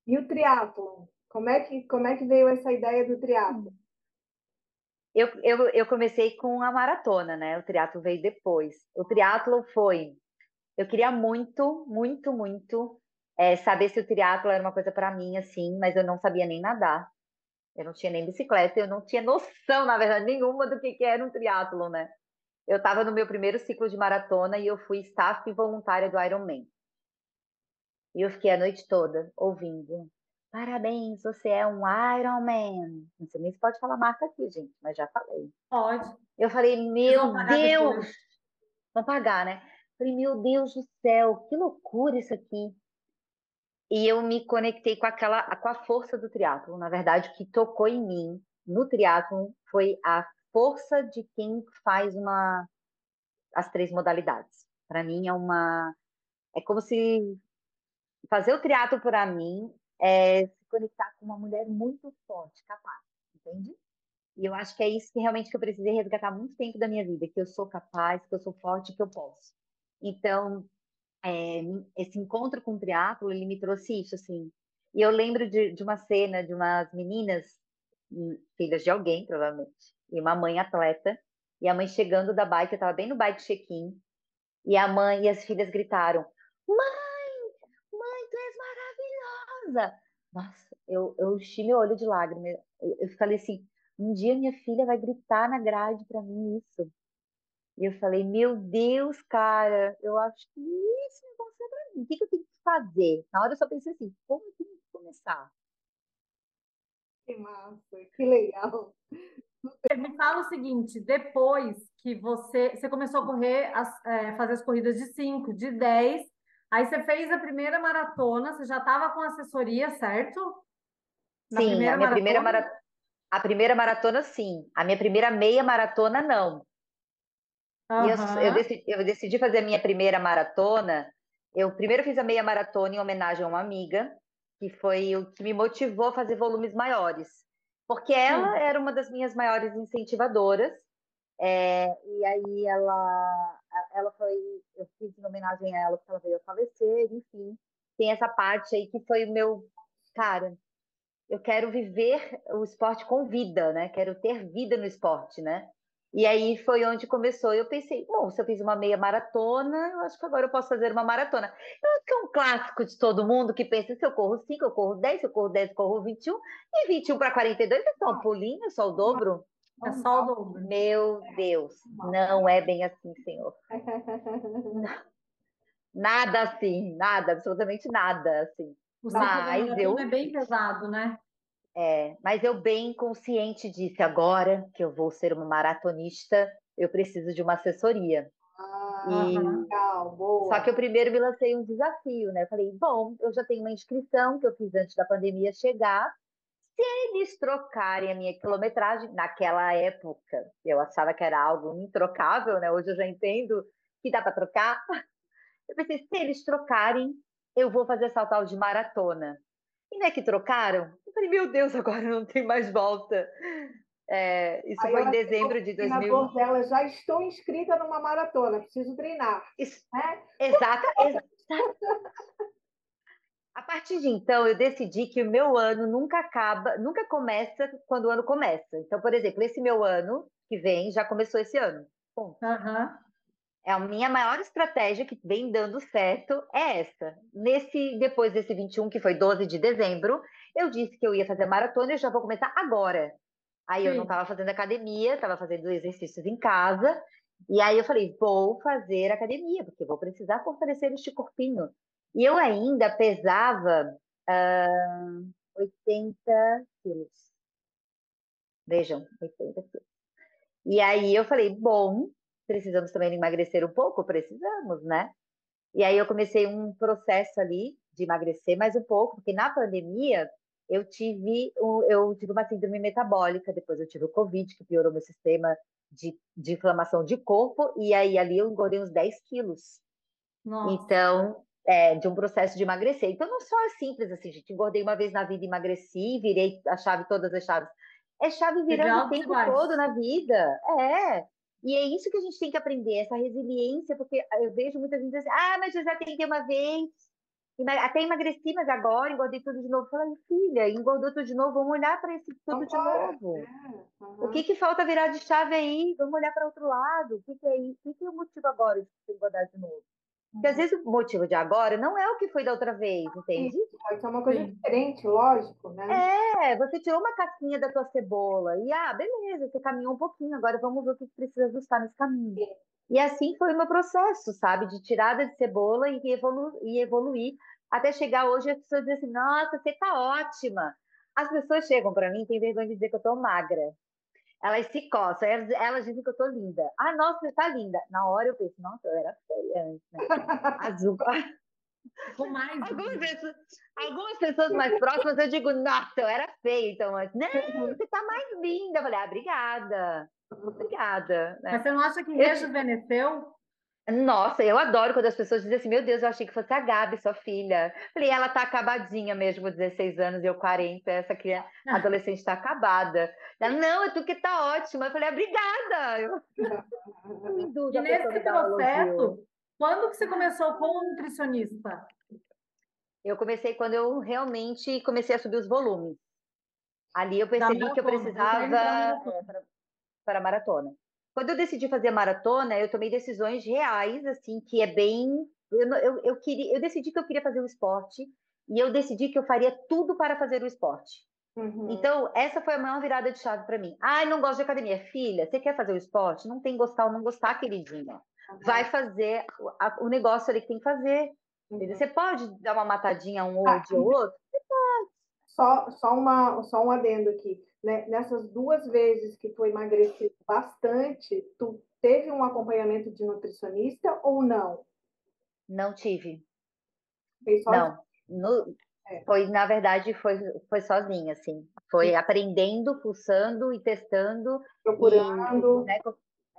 E o triatlo? Como é que como é que veio essa ideia do triatlo? Eu, eu, eu comecei com a maratona, né? O triatlo veio depois. O triatlo foi. Eu queria muito, muito, muito é, saber se o triatlo era uma coisa para mim, assim, mas eu não sabia nem nadar. Eu não tinha nem bicicleta, eu não tinha noção, na verdade, nenhuma do que, que era um triatlo, né? eu estava no meu primeiro ciclo de maratona e eu fui staff voluntária do Ironman. E eu fiquei a noite toda ouvindo. Parabéns, você é um Ironman. Não sei nem se pode falar marca aqui, gente, mas já falei. Pode. Eu falei, meu Deus! Vão pagar, né? Falei, meu Deus do céu, que loucura isso aqui. E eu me conectei com aquela, com a força do triatlo. Na verdade, o que tocou em mim no triatlo foi a força de quem faz uma as três modalidades. Para mim é uma é como se fazer o triatlo para mim é se conectar com uma mulher muito forte, capaz, entende? E eu acho que é isso que realmente que eu precisei resgatar muito tempo da minha vida, que eu sou capaz, que eu sou forte, que eu posso. Então, é, esse encontro com o triatlo, ele me trouxe isso, assim. E eu lembro de, de uma cena de umas meninas, hum, filhas de alguém, provavelmente, e uma mãe atleta, e a mãe chegando da bike, eu estava bem no bike check-in, e a mãe e as filhas gritaram: Mãe, mãe, tu és maravilhosa! Nossa, eu, eu enchi meu olho de lágrimas. Eu, eu falei assim: um dia minha filha vai gritar na grade para mim isso. E eu falei: Meu Deus, cara, eu acho que esse negócio é para mim. O que, que eu tenho que fazer? Na hora eu só pensei assim: como eu tenho que começar? Que massa, que legal. Me fala o seguinte, depois que você, você começou a correr, as, é, fazer as corridas de 5, de 10, aí você fez a primeira maratona, você já estava com assessoria, certo? Na sim, a minha maratona? primeira maratona. A primeira maratona, sim. A minha primeira meia maratona, não. Uhum. Eu, eu, decidi, eu decidi fazer a minha primeira maratona. Eu primeiro fiz a meia maratona em homenagem a uma amiga, que foi o que me motivou a fazer volumes maiores porque ela Sim. era uma das minhas maiores incentivadoras. É, e aí ela, ela foi, eu fiz em homenagem a ela porque ela veio a falecer, enfim. Tem essa parte aí que foi o meu, cara, eu quero viver o esporte com vida, né? Quero ter vida no esporte, né? E aí foi onde começou. Eu pensei, bom, se eu fiz uma meia maratona, eu acho que agora eu posso fazer uma maratona. Eu acho que é um clássico de todo mundo que pensa: se eu corro 5, eu corro 10, se eu corro 10, eu corro 21, e 21 para 42 é só um pulinho, é só o dobro. É só o dobro. Meu Deus, não é bem assim, senhor. Nada assim, nada, absolutamente nada assim. O Mas eu é bem pesado, né? É, mas eu bem consciente disse, agora que eu vou ser uma maratonista, eu preciso de uma assessoria. Ah, e... legal, boa. Só que eu primeiro me lancei um desafio, né? Eu falei, bom, eu já tenho uma inscrição que eu fiz antes da pandemia chegar. Se eles trocarem a minha quilometragem, naquela época, eu achava que era algo introcável, né? Hoje eu já entendo que dá para trocar. Eu pensei, se eles trocarem, eu vou fazer essa tal de maratona. E não é que trocaram? Eu falei, meu Deus, agora não tem mais volta. É, isso Aí foi em dezembro de 2000. dela, já estou inscrita numa maratona, preciso treinar. Isso, né? Exata, exata. A partir de então, eu decidi que o meu ano nunca acaba, nunca começa quando o ano começa. Então, por exemplo, esse meu ano que vem já começou esse ano. Uhum. É a minha maior estratégia que vem dando certo é essa. Nesse depois desse 21, que foi 12 de dezembro, eu disse que eu ia fazer maratona e eu já vou começar agora. Aí Sim. eu não estava fazendo academia, estava fazendo exercícios em casa. E aí eu falei, vou fazer academia, porque vou precisar fortalecer este corpinho. E eu ainda pesava uh, 80 quilos. Vejam, 80 quilos. E aí eu falei, bom, precisamos também emagrecer um pouco? Precisamos, né? E aí eu comecei um processo ali de emagrecer mais um pouco, porque na pandemia eu tive, eu tive uma síndrome metabólica, depois eu tive o Covid, que piorou meu sistema de, de inflamação de corpo, e aí ali eu engordei uns 10 quilos. Nossa. Então, é, de um processo de emagrecer. Então, não só é simples assim, gente. Engordei uma vez na vida, emagreci, virei a chave, todas as chaves. É chave virando o tempo todo na vida. É. E é isso que a gente tem que aprender, essa resiliência, porque eu vejo muitas vezes assim, ah, mas eu já tentei uma vez, até emagreci, mas agora engordei tudo de novo. Falei, filha, engordou tudo de novo, vamos olhar para esse tudo de novo. É, uhum. O que, que falta virar de chave aí? Vamos olhar para outro lado. O que, que é isso? O que, que é o motivo agora de engordar de novo? Porque às vezes o motivo de agora não é o que foi da outra vez, entende? Pode ser uma coisa Sim. diferente, lógico, né? É, você tirou uma casquinha da tua cebola e, ah, beleza, você caminhou um pouquinho, agora vamos ver o que precisa ajustar nesse caminho. Sim. E assim foi o meu processo, sabe? De tirada de cebola e, evolu e evoluir até chegar hoje as pessoas dizem assim, nossa, você tá ótima. As pessoas chegam para mim e têm vergonha de dizer que eu tô magra. Elas se coçam, elas, elas, dizem que eu tô linda. Ah, nossa, você tá linda. Na hora eu penso, nossa, eu era feia antes, né? Azul. mais algumas, pessoas, algumas pessoas mais próximas eu digo, nossa, eu era feia, então, mas, não, você tá mais linda. Eu falei, ah, obrigada. Obrigada. Né? Mas você não acha que rejuvenesceu? Nossa, eu adoro quando as pessoas dizem assim, meu Deus, eu achei que fosse a Gabi, sua filha. Falei, ela tá acabadinha mesmo, 16 anos, eu 40, essa criança, ah. adolescente tá acabada. Ela, não, é tu que tá ótima. Eu falei, obrigada. Eu... e nesse processo, quando que você começou como nutricionista? Eu comecei quando eu realmente comecei a subir os volumes. Ali eu percebi que eu precisava para a maratona. Quando eu decidi fazer maratona, eu tomei decisões reais, assim, que é bem. Eu, eu, eu, queria, eu decidi que eu queria fazer o esporte e eu decidi que eu faria tudo para fazer o esporte. Uhum. Então, essa foi a maior virada de chave para mim. Ai, não gosto de academia. Filha, você quer fazer o esporte? Não tem gostar ou não gostar, queridinha. Uhum. Vai fazer o, negócio ali que tem que fazer. Uhum. Você pode dar uma matadinha um ah, ou outro? Você pode. Só, só, uma, só um adendo aqui né, nessas duas vezes que tu emagreceu bastante, tu teve um acompanhamento de nutricionista ou não? Não tive. Não. No, é. Foi, na verdade, foi, foi sozinha, assim. Foi Sim. aprendendo, pulsando e testando. Procurando. E, né,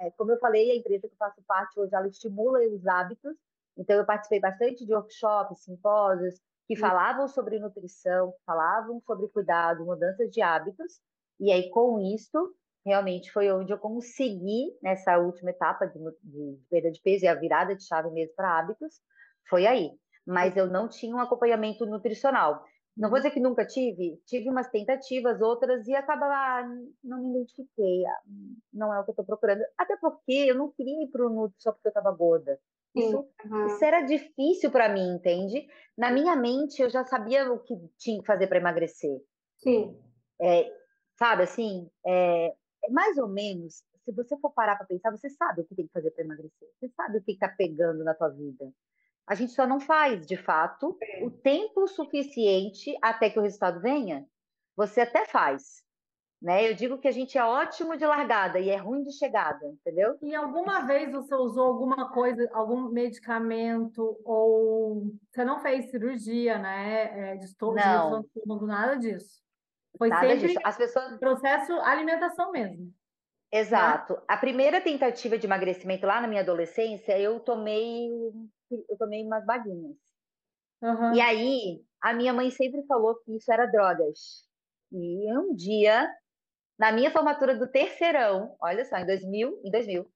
é, como eu falei, a empresa que eu faço parte hoje, ela estimula os hábitos. Então, eu participei bastante de workshops, simpósios, que falavam sobre nutrição, falavam sobre cuidado, mudanças de hábitos. E aí, com isso, realmente foi onde eu consegui, nessa última etapa de, de perda de peso e a virada de chave mesmo para hábitos, foi aí. Mas eu não tinha um acompanhamento nutricional. Não vou dizer que nunca tive, tive umas tentativas, outras, e acaba lá, não me identifiquei, ah, não é o que eu estou procurando. Até porque eu não queria ir para o Nutri só porque eu estava gorda. Isso, uhum. isso, era difícil para mim, entende? Na minha mente, eu já sabia o que tinha que fazer para emagrecer. Sim. É, Sabe, assim, é, é mais ou menos, se você for parar para pensar, você sabe o que tem que fazer para emagrecer. Você sabe o que está pegando na tua vida. A gente só não faz, de fato, é. o tempo suficiente até que o resultado venha. Você até faz, né? Eu digo que a gente é ótimo de largada e é ruim de chegada, entendeu? E alguma vez você usou alguma coisa, algum medicamento ou você não fez cirurgia, né? É, de estômago, não. nada disso. Foi Nada sempre disso. As pessoas... processo alimentação mesmo. Exato. Né? A primeira tentativa de emagrecimento lá na minha adolescência, eu tomei, eu tomei umas baguinhas. Uhum. E aí, a minha mãe sempre falou que isso era drogas. E um dia, na minha formatura do terceirão, olha só, em 2000, em 2000,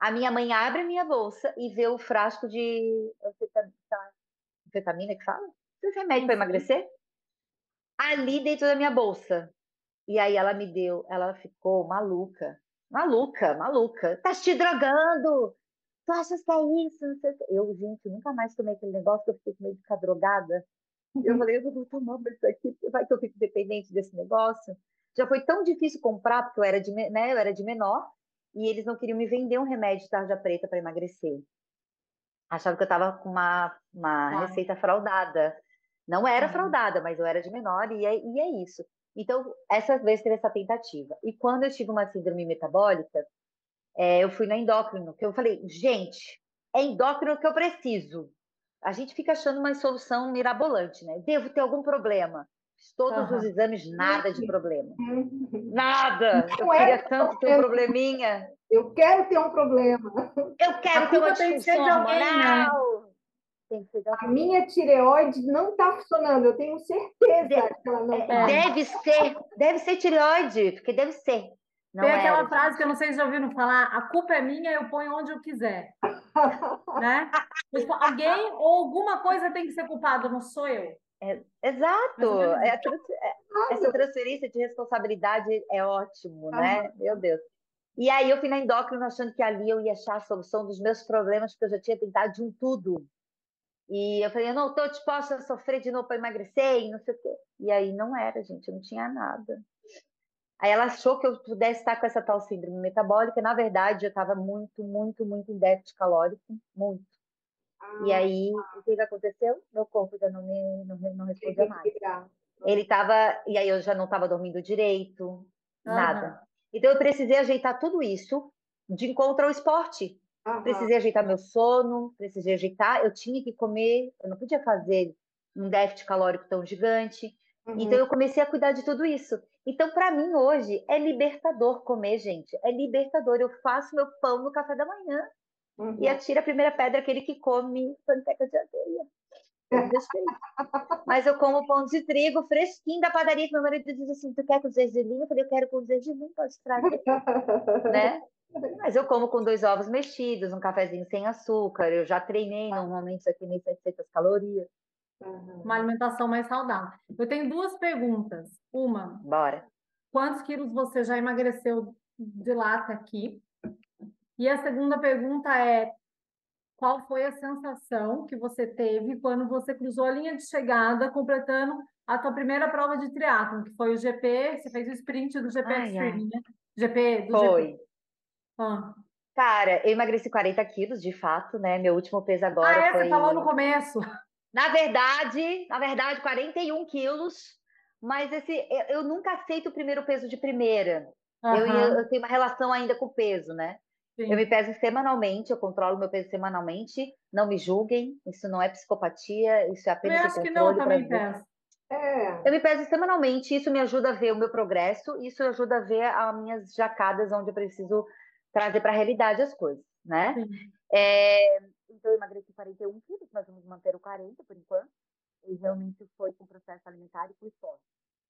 a minha mãe abre a minha bolsa e vê o frasco de anfetamina que fala? Esse remédio para emagrecer? Ali dentro da minha bolsa. E aí ela me deu, ela ficou maluca, maluca, maluca. Tá te drogando? Tu achas que é isso? Eu, gente, nunca mais tomei aquele negócio que eu fiquei com medo de ficar drogada. Eu uhum. falei, eu vou tomar isso aqui, vai que eu fico dependente desse negócio. Já foi tão difícil comprar, porque eu era de, né, eu era de menor, e eles não queriam me vender um remédio de tarja preta para emagrecer. Achavam que eu estava com uma, uma ah. receita fraudada. Não era fraudada, mas eu era de menor e é, e é isso. Então, essa vez teve essa tentativa. E quando eu tive uma síndrome metabólica, é, eu fui na endócrino, que eu falei, gente, é endócrino que eu preciso. A gente fica achando uma solução mirabolante, né? Devo ter algum problema. Todos uhum. os exames, nada de problema. Nada! eu é queria tanto ter um probleminha. Eu quero ter um problema. Eu quero ter uma disfunção né? hormonal. A minha tireoide não está funcionando, eu tenho certeza deve, que ela não está. É, deve ser, deve ser tireoide, porque deve ser. Não Tem é, aquela frase que eu não sei se já ouviram falar: a culpa é minha, eu ponho onde eu quiser. né? Tipo, alguém ou alguma coisa tem que ser culpado, não sou eu. É, exato. É, é essa transferência de responsabilidade é ótimo, né? Meu Deus. E aí eu fui na endócrina achando que ali eu ia achar a solução dos meus problemas, porque eu já tinha tentado de um tudo. E eu falei, eu não estou disposta a sofrer de novo para emagrecer e não sei o quê. E aí não era, gente, eu não tinha nada. Aí ela achou que eu pudesse estar com essa tal síndrome metabólica. Na verdade, eu estava muito, muito, muito em déficit calórico, muito. Ah, e aí, o que, que aconteceu? Meu corpo já não me não, não respondia mais. Ele estava, e aí eu já não estava dormindo direito, nada. Então eu precisei ajeitar tudo isso de encontro ao esporte. Uhum. Precisei ajeitar meu sono, precisei ajeitar. Eu tinha que comer, eu não podia fazer um déficit calórico tão gigante. Uhum. Então eu comecei a cuidar de tudo isso. Então, para mim, hoje, é libertador comer, gente. É libertador. Eu faço meu pão no café da manhã uhum. e atira a primeira pedra aquele que come panqueca de aveia. Mas eu como pão de trigo fresquinho da padaria, que meu marido diz assim, tu quer com gergelim? Eu falei, eu quero com gergelim, pode trazer. né? Mas eu como com dois ovos mexidos, um cafezinho sem açúcar. Eu já treinei, normalmente isso aqui nem 700 calorias. Uma alimentação mais saudável. Eu tenho duas perguntas. Uma. Bora. Quantos quilos você já emagreceu de lá até aqui? E a segunda pergunta é: qual foi a sensação que você teve quando você cruzou a linha de chegada, completando a tua primeira prova de triatlon, que foi o GP, você fez o sprint do GP ai, Extreme, ai. né? GP do Foi. GP. Ah. Cara, eu emagreci 40 quilos, de fato, né? Meu último peso agora ah, é? foi... Você falou no começo. Na verdade, na verdade, 41 quilos, mas esse eu, eu nunca aceito o primeiro peso de primeira. Uhum. Eu, eu, tenho uma relação ainda com o peso, né? Sim. Eu me peso semanalmente, eu controlo meu peso semanalmente. Não me julguem, isso não é psicopatia, isso é apenas eu acho que não também peso. É. Eu me peso semanalmente, isso me ajuda a ver o meu progresso, isso ajuda a ver as minhas jacadas onde eu preciso trazer para a realidade as coisas, né? É, então eu emagreci 41 quilos, nós vamos manter o 40 por enquanto, e realmente foi com processo alimentar e com esporte.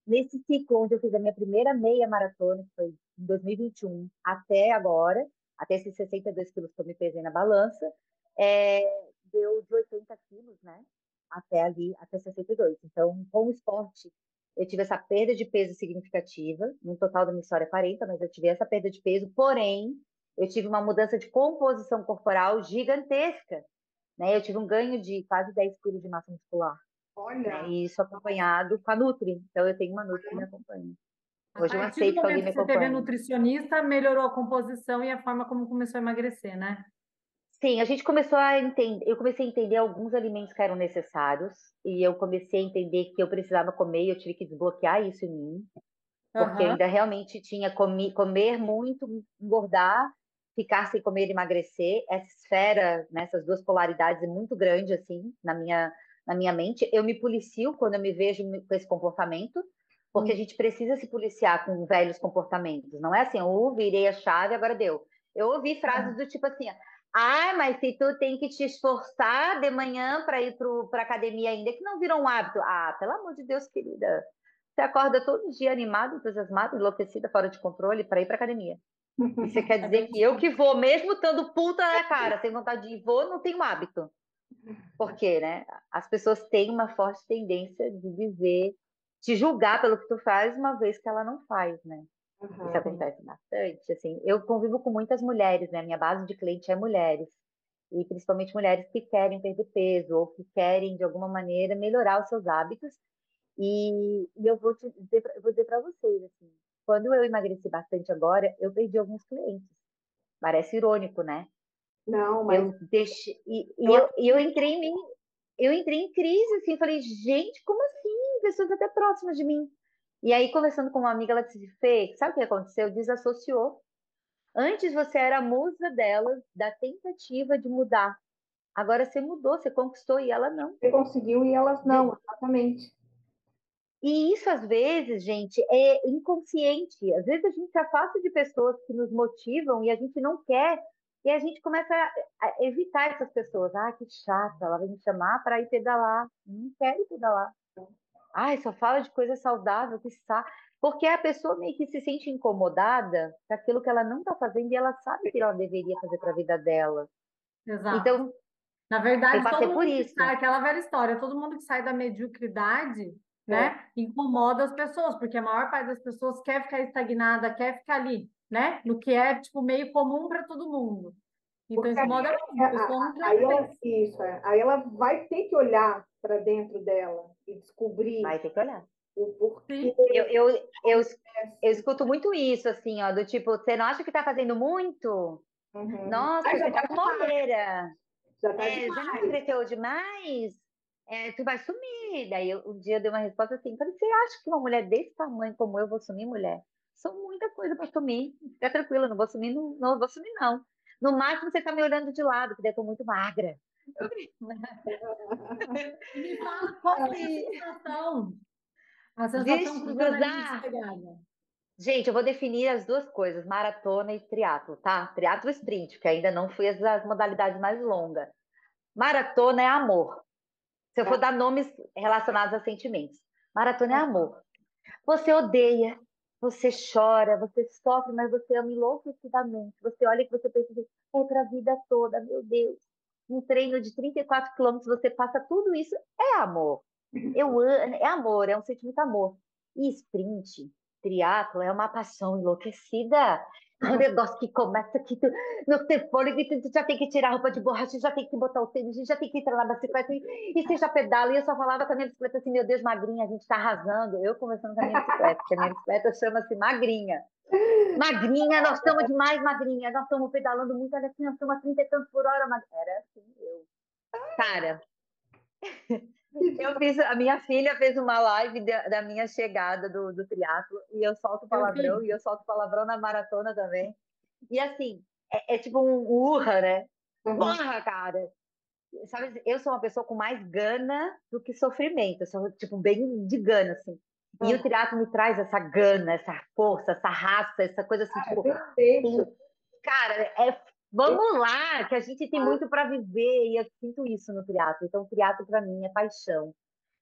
Nesse ciclo onde eu fiz a minha primeira meia maratona, que foi em 2021, até agora, até esses 62 quilos que eu me pesei na balança, é, deu de 80 quilos, né? Até ali, até 62. Então, com o esporte, eu tive essa perda de peso significativa. No total da minha história é 40, mas eu tive essa perda de peso. Porém, eu tive uma mudança de composição corporal gigantesca. Né? Eu tive um ganho de quase 10 quilos de massa muscular. Olha! Né? E isso acompanhado com a Nutri. Então, eu tenho uma Nutri que me acompanha. Hoje eu aceito alguém me acompanhe. Você teve nutricionista, melhorou a composição e a forma como começou a emagrecer, né? Sim, a gente começou a entender, eu comecei a entender alguns alimentos que eram necessários e eu comecei a entender que eu precisava comer e eu tive que desbloquear isso em mim, porque uhum. ainda realmente tinha comi, comer muito, engordar ficar sem comer e emagrecer, essa esfera, né, essas duas polaridades é muito grande assim na minha na minha mente. Eu me policio quando eu me vejo com esse comportamento, porque a gente precisa se policiar com velhos comportamentos. Não é assim, eu virei a chave, agora deu. Eu ouvi frases do tipo assim: ah, mas se tu tem que te esforçar de manhã para ir para a academia ainda, que não virou um hábito. Ah, pelo amor de Deus, querida. Você acorda todo dia animado, entusiasmado, enlouquecida, fora de controle para ir para academia. Você quer dizer que eu que vou, mesmo estando puta na cara, sem vontade de ir, vou, não tenho hábito. Porque, né? As pessoas têm uma forte tendência de dizer, te julgar pelo que tu faz, uma vez que ela não faz, né? Uhum. Isso acontece bastante. Assim, eu convivo com muitas mulheres, né? Minha base de cliente é mulheres. E principalmente mulheres que querem perder peso ou que querem, de alguma maneira, melhorar os seus hábitos. E, e eu vou, te dizer, vou dizer para vocês, assim, quando eu emagreci bastante agora, eu perdi alguns clientes. Parece irônico, né? Não, mas. Eu deixei, e, e eu, eu, entrei em mim, eu entrei em crise, assim, falei, gente, como? Pessoas até próximas de mim. E aí, conversando com uma amiga, ela disse, Fê, sabe o que aconteceu? Desassociou. Antes você era a musa delas, da tentativa de mudar. Agora você mudou, você conquistou e ela não. Você conseguiu e elas não, exatamente. E isso, às vezes, gente, é inconsciente. Às vezes a gente se afasta de pessoas que nos motivam e a gente não quer, e a gente começa a evitar essas pessoas. Ah, que chata, ela vai me chamar para ir pedalar. Não quero ir pedalar. Ai, só fala de coisa saudável, que está. Porque a pessoa meio que se sente incomodada com aquilo que ela não está fazendo e ela sabe que ela deveria fazer para a vida dela. Exato. Então, na verdade, todo mundo que sai, aquela velha história, todo mundo que sai da mediocridade né? É. Incomoda as pessoas, porque a maior parte das pessoas quer ficar estagnada, quer ficar ali, né? No que é tipo meio comum para todo mundo. Então, isso moda muito. Aí ela, isso, é. aí ela vai ter que olhar para dentro dela e descobrir. Vai ter que olhar. O porquê. Eu, eu, eu, eu escuto muito isso, assim, ó, do tipo, você não acha que está fazendo muito? Uhum. Nossa, você tá com bobeira. Já, tá é, já não emagreceu demais? É, tu vai sumir. Daí eu, um dia eu dei uma resposta assim: falei, você acha que uma mulher desse tamanho como eu vou sumir, mulher? São muita coisa para sumir. Fica tranquila, não vou sumir, não, não vou sumir, não. No máximo você tá me olhando de lado, que daí eu tô muito magra. Me fala qual é a sensação. A sensação cruzada. Gente, eu vou definir as duas coisas, maratona e triatlo, tá? Triatlo sprint, que ainda não fui as, as modalidades mais longas. Maratona é amor. Se eu for é. dar nomes relacionados a sentimentos. Maratona é amor. Você odeia, você chora, você sofre, mas você ama enlouquecidamente. Você olha que você pensa assim, é para a vida toda, meu Deus. Um treino de 34 quilômetros, você passa tudo isso, é amor. Eu, é amor, é um sentimento amor. E sprint, triatlo, é uma paixão enlouquecida. É um negócio que começa que tu não tem fôlego e tu já tem que tirar a roupa de borracha, já tem que botar o tênis, já tem que entrar na bicicleta e, e você já pedala. E eu só falava com a minha bicicleta assim, meu Deus, magrinha, a gente tá arrasando. Eu conversando com a minha bicicleta, porque a minha bicicleta chama-se magrinha. Magrinha, nós estamos demais, magrinha. Nós estamos pedalando muito, olha assim, nós estamos a 30 e tantos por hora. Mag... Era assim, eu. Cara, eu fiz, a minha filha fez uma live da, da minha chegada do, do triatlo e eu solto palavrão e eu solto palavrão na maratona também. E assim, é, é tipo um urra, né? Uhum. Urra, cara! Sabe, eu sou uma pessoa com mais gana do que sofrimento. Eu sou, tipo, bem de gana, assim. E o triatlo me traz essa gana, essa força, essa raça, essa coisa assim, ah, tipo... Cara, é Vamos lá, que a gente tem muito para viver e eu sinto isso no triatlo. Então, o triatlo para mim é paixão.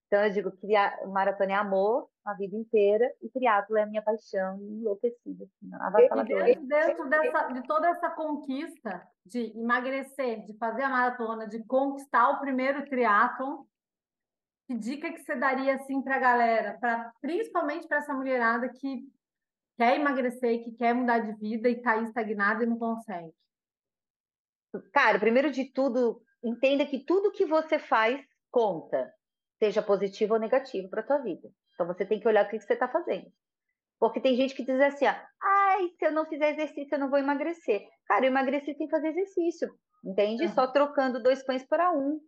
Então, eu digo que maratona é amor a vida inteira e triatlo é a minha paixão enlouquecida. Assim, dentro, dentro dessa, de toda essa conquista de emagrecer, de fazer a maratona, de conquistar o primeiro triatlo, que dica que você daria assim para a galera, pra, principalmente para essa mulherada que quer emagrecer, que quer mudar de vida e está estagnada e não consegue? Cara, primeiro de tudo, entenda que tudo que você faz conta, seja positivo ou negativo para a tua vida. Então você tem que olhar o que você está fazendo. Porque tem gente que diz assim, ai, se eu não fizer exercício, eu não vou emagrecer. Cara, eu emagreci sem fazer exercício, entende? Uhum. Só trocando dois pães para um.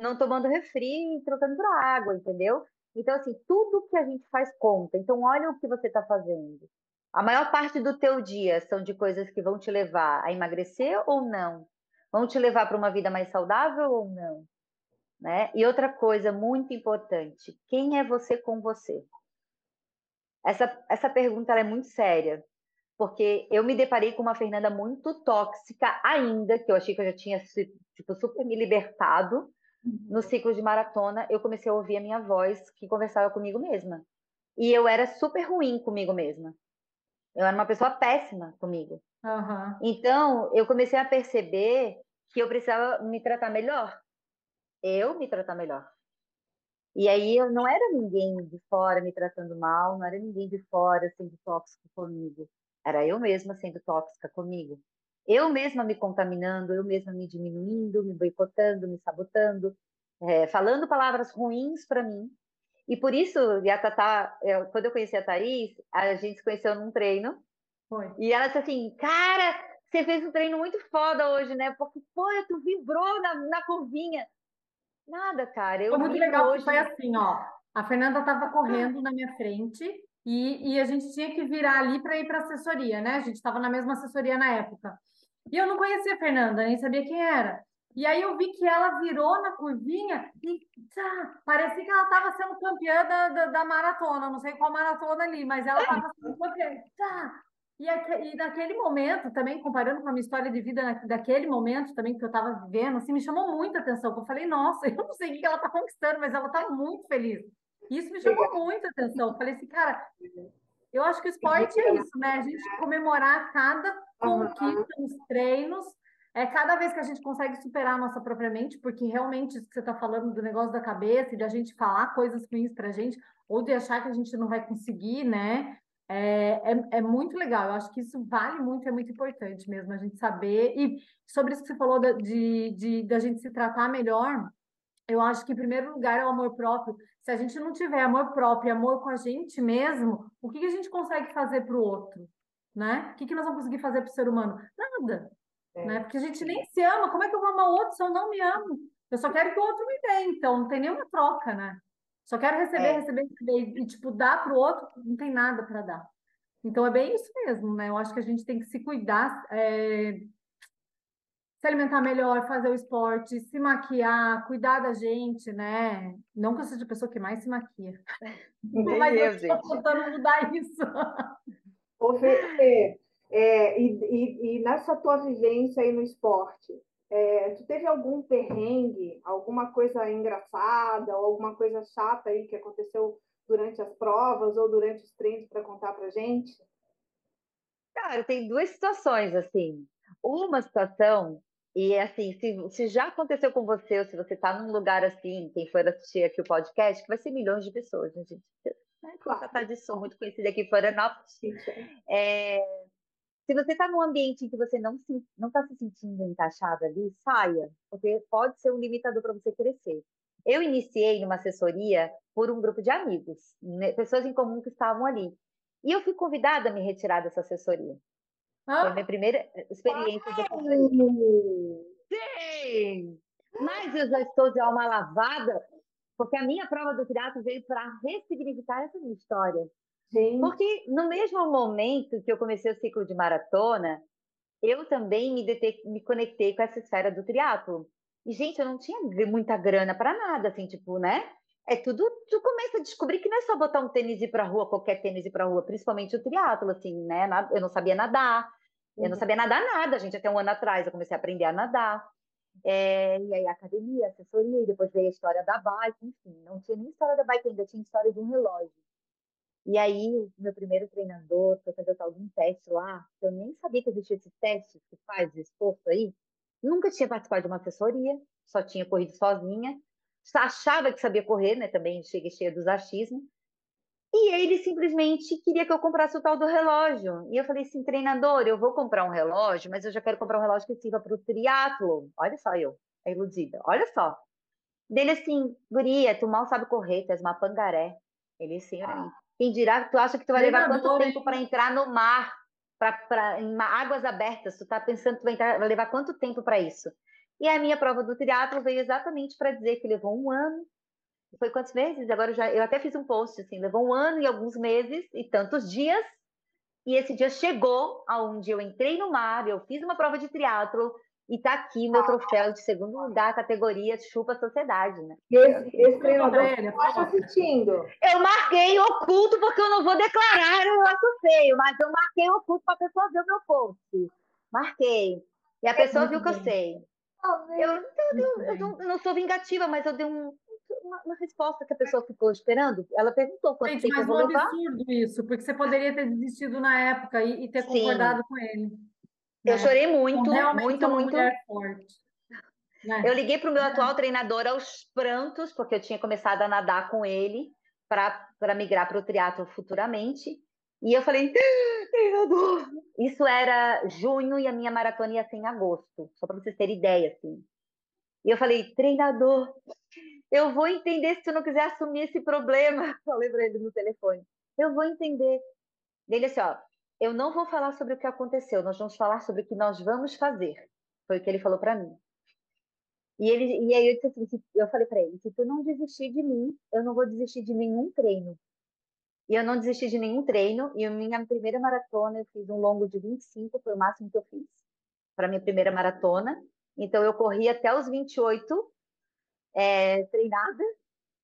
Não tomando refri e trocando por água, entendeu? Então, assim, tudo que a gente faz conta. Então, olha o que você está fazendo. A maior parte do teu dia são de coisas que vão te levar a emagrecer ou não? Vão te levar para uma vida mais saudável ou não? Né? E outra coisa muito importante, quem é você com você? Essa, essa pergunta é muito séria, porque eu me deparei com uma Fernanda muito tóxica ainda, que eu achei que eu já tinha tipo, super me libertado. No ciclo de maratona, eu comecei a ouvir a minha voz que conversava comigo mesma. E eu era super ruim comigo mesma. Eu era uma pessoa péssima comigo. Uhum. Então, eu comecei a perceber que eu precisava me tratar melhor. Eu me tratar melhor. E aí eu não era ninguém de fora me tratando mal, não era ninguém de fora sendo tóxico comigo. Era eu mesma sendo tóxica comigo. Eu mesma me contaminando, eu mesma me diminuindo, me boicotando, me sabotando, é, falando palavras ruins para mim, e por isso, e a Tatá, eu, quando eu conheci a Thaís, a gente se conheceu num treino. Foi. E ela disse assim, cara, você fez um treino muito foda hoje, né? Porque, pô, tu vibrou na, na curvinha. Nada, cara. Eu foi muito legal, hoje... foi assim, ó. A Fernanda estava correndo na minha frente e, e a gente tinha que virar ali para ir para assessoria, né? A gente estava na mesma assessoria na época. E eu não conhecia a Fernanda, nem sabia quem era. E aí eu vi que ela virou na curvinha e tchá, parecia que ela estava sendo campeã da, da, da, maratona, não sei qual maratona ali, mas ela estava sendo campeã. Tchá. E, e naquele momento, também comparando com a minha história de vida, daquele momento também que eu estava vivendo, assim, me chamou muita atenção. Eu falei, nossa, eu não sei o que ela está conquistando, mas ela está muito feliz. Isso me chamou muita atenção. Eu falei assim, cara, eu acho que o esporte é isso, né? A gente comemorar cada conquista nos treinos é cada vez que a gente consegue superar a nossa própria mente, porque realmente isso que você está falando do negócio da cabeça e da gente falar coisas ruins para a gente, ou de achar que a gente não vai conseguir, né? é, é, é, muito legal. Eu acho que isso vale muito, é muito importante mesmo a gente saber. E sobre isso que você falou da, de, de da gente se tratar melhor, eu acho que em primeiro lugar é o amor próprio. Se a gente não tiver amor próprio, amor com a gente mesmo, o que, que a gente consegue fazer para o outro? Né? O que, que nós vamos conseguir fazer para o ser humano? Nada. É. Né? Porque a gente nem se ama. Como é que eu vou amar o outro se eu não me amo? Eu só quero que o outro me dê, então não tem nenhuma troca, né? Só quero receber, é. receber, receber. E, tipo, dar para o outro, não tem nada para dar. Então, é bem isso mesmo, né? Eu acho que a gente tem que se cuidar, é... se alimentar melhor, fazer o esporte, se maquiar, cuidar da gente, né? Não que eu seja a pessoa que mais se maquia. Mas eu estou tentando mudar isso. Ô, Fê, é, e, e, e nessa tua vivência aí no esporte, é, tu teve algum perrengue, alguma coisa engraçada ou alguma coisa chata aí que aconteceu durante as provas ou durante os treinos para contar para gente? Cara, tem duas situações assim. Uma situação e assim, se, se já aconteceu com você ou se você está num lugar assim, quem for assistir aqui o podcast, que vai ser milhões de pessoas, né, gente? Né? Claro. Tá de som muito conhecida aqui em Florianópolis. É, se você está num ambiente em que você não se, não está se sentindo encaixado ali, saia, porque pode ser um limitador para você crescer. Eu iniciei numa assessoria por um grupo de amigos, né, pessoas em comum que estavam ali. E eu fui convidada a me retirar dessa assessoria. Ah. Foi a minha primeira experiência de assessoria. Sim! Mas eu já estou de alma lavada, porque a minha prova do teatro veio para ressignificar essa minha história. Sim. Porque no mesmo momento que eu comecei o ciclo de maratona, eu também me, me conectei com essa esfera do triatlo. E, gente, eu não tinha muita grana para nada, assim, tipo, né? É tudo, tu começa a descobrir que não é só botar um tênis e ir pra rua, qualquer tênis e ir pra rua, principalmente o triatlo, assim, né? Eu não sabia nadar, eu não sabia nadar nada, gente, até um ano atrás eu comecei a aprender a nadar. É, e aí academia, assessoria, e depois veio a história da bike, enfim, não tinha nem história da bike ainda, tinha história de um relógio. E aí, meu primeiro treinador foi fazer algum teste lá, eu nem sabia que existia esse teste que faz de esforço aí. Nunca tinha participado de uma assessoria, só tinha corrido sozinha. Achava que sabia correr, né? Também cheguei cheia dos achismos. E ele simplesmente queria que eu comprasse o tal do relógio. E eu falei assim, treinador, eu vou comprar um relógio, mas eu já quero comprar um relógio que sirva para o triatlo. Olha só eu, a iludida. Olha só. Dele assim, guria, tu mal sabe correr, tu és uma pangaré. Ele assim, ah. Quem dirá, tu acha que tu vai levar quanto tempo para entrar no mar, para em águas abertas? Tu tá pensando que tu vai, entrar, vai levar quanto tempo para isso? E a minha prova do teatro veio exatamente para dizer que levou um ano. Foi quantos meses? Agora eu já, eu até fiz um post assim, levou um ano e alguns meses e tantos dias. E esse dia chegou aonde eu entrei no mar, eu fiz uma prova de triatlo, e tá aqui meu troféu de segundo lugar, categoria Chupa Sociedade, né? E esse, esse treinador está assistindo. Eu marquei oculto porque eu não vou declarar o ato feio, mas eu marquei oculto para a pessoa ver o meu post. Marquei. E a é pessoa viu que eu sei. Eu, eu, eu, eu, não, eu não sou vingativa, mas eu dei um, uma, uma, resposta que a pessoa ficou esperando. Ela perguntou quanto Gente, tempo mas eu vou é um absurdo isso, porque você poderia ter desistido na época e, e ter Sim. concordado com ele. Eu né? chorei muito, então, muito, muito. Né? Eu liguei para o meu é. atual treinador aos prantos, porque eu tinha começado a nadar com ele para migrar para o triatlo futuramente. E eu falei, ah, treinador! Isso era junho e a minha maratona ia ser em agosto, só para vocês terem ideia, assim. E eu falei, treinador, eu vou entender se tu não quiser assumir esse problema. Falei para ele no telefone. Eu vou entender. Ele assim, ó, eu não vou falar sobre o que aconteceu, nós vamos falar sobre o que nós vamos fazer. Foi o que ele falou para mim. E, ele, e aí eu disse assim, eu falei para ele, se tu não desistir de mim, eu não vou desistir de nenhum treino. E eu não desisti de nenhum treino. E a minha primeira maratona, eu fiz um longo de 25, foi o máximo que eu fiz para minha primeira maratona. Então eu corri até os 28 é, treinada.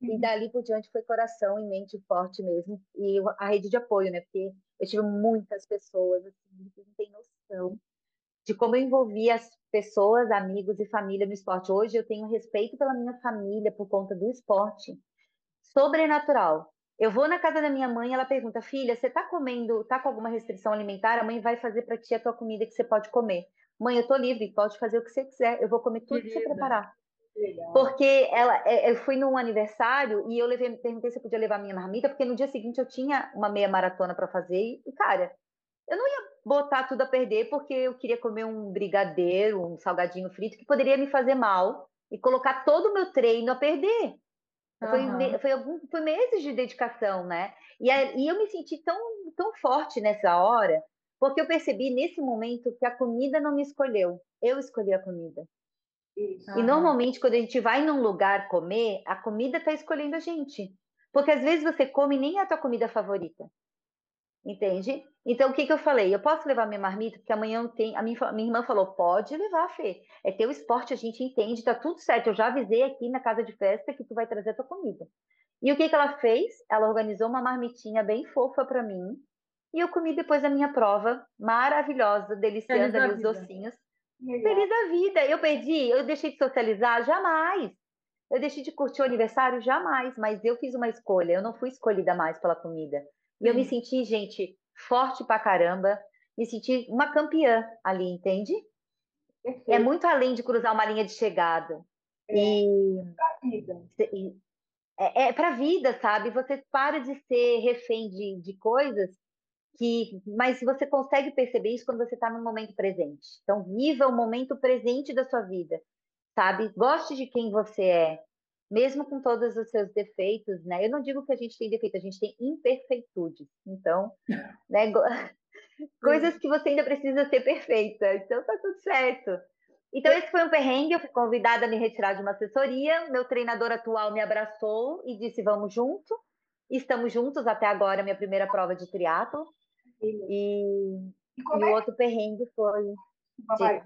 E uhum. dali por diante foi coração e mente forte mesmo. E a rede de apoio, né? Porque eu tive muitas pessoas, assim, que não tem noção de como eu envolvia as pessoas, amigos e família no esporte. Hoje eu tenho respeito pela minha família por conta do esporte. Sobrenatural. Eu vou na casa da minha mãe, ela pergunta: "Filha, você tá comendo, tá com alguma restrição alimentar? A mãe vai fazer para ti a tua comida que você pode comer. Mãe, eu tô livre, pode fazer o que você quiser. Eu vou comer tudo Querida. que você preparar." Porque ela, é, eu fui num aniversário e eu levei, perguntei se eu podia levar minha marmita, porque no dia seguinte eu tinha uma meia maratona para fazer e, cara, eu não ia botar tudo a perder porque eu queria comer um brigadeiro, um salgadinho frito que poderia me fazer mal e colocar todo o meu treino a perder. Uhum. Foi, foi, algum, foi meses de dedicação, né? E, e eu me senti tão, tão forte nessa hora, porque eu percebi nesse momento que a comida não me escolheu, eu escolhi a comida. Isso. E normalmente, quando a gente vai num lugar comer, a comida está escolhendo a gente. Porque às vezes você come nem a tua comida favorita. Entende? Então, o que, que eu falei? Eu posso levar minha marmita, porque amanhã tenho. A minha, minha irmã falou: pode levar, Fê. É teu esporte, a gente entende, tá tudo certo. Eu já avisei aqui na casa de festa que tu vai trazer a tua comida. E o que, que ela fez? Ela organizou uma marmitinha bem fofa para mim. E eu comi depois da minha prova, maravilhosa, deliciando ali os docinhos. Feliz da vida. Eu perdi, eu deixei de socializar? Jamais. Eu deixei de curtir o aniversário? Jamais. Mas eu fiz uma escolha. Eu não fui escolhida mais pela comida. E eu me senti, gente, forte pra caramba. Me senti uma campeã ali, entende? É Perfeito. É muito além de cruzar uma linha de chegada. É. E, e é, é para a vida, sabe? Você para de ser refém de, de coisas que, mas você consegue perceber isso quando você está no momento presente. Então, viva o momento presente da sua vida, sabe? Goste de quem você é, mesmo com todos os seus defeitos, né? Eu não digo que a gente tem defeito, a gente tem imperfeitudes. Então, né? Coisas que você ainda precisa ser perfeita. Então, tá tudo certo. Então, esse foi um perrengue. Eu fui convidada a me retirar de uma assessoria. Meu treinador atual me abraçou e disse: Vamos junto. Estamos juntos até agora, minha primeira prova de triatlo. E, e, e o é? outro perrengue foi. Papai,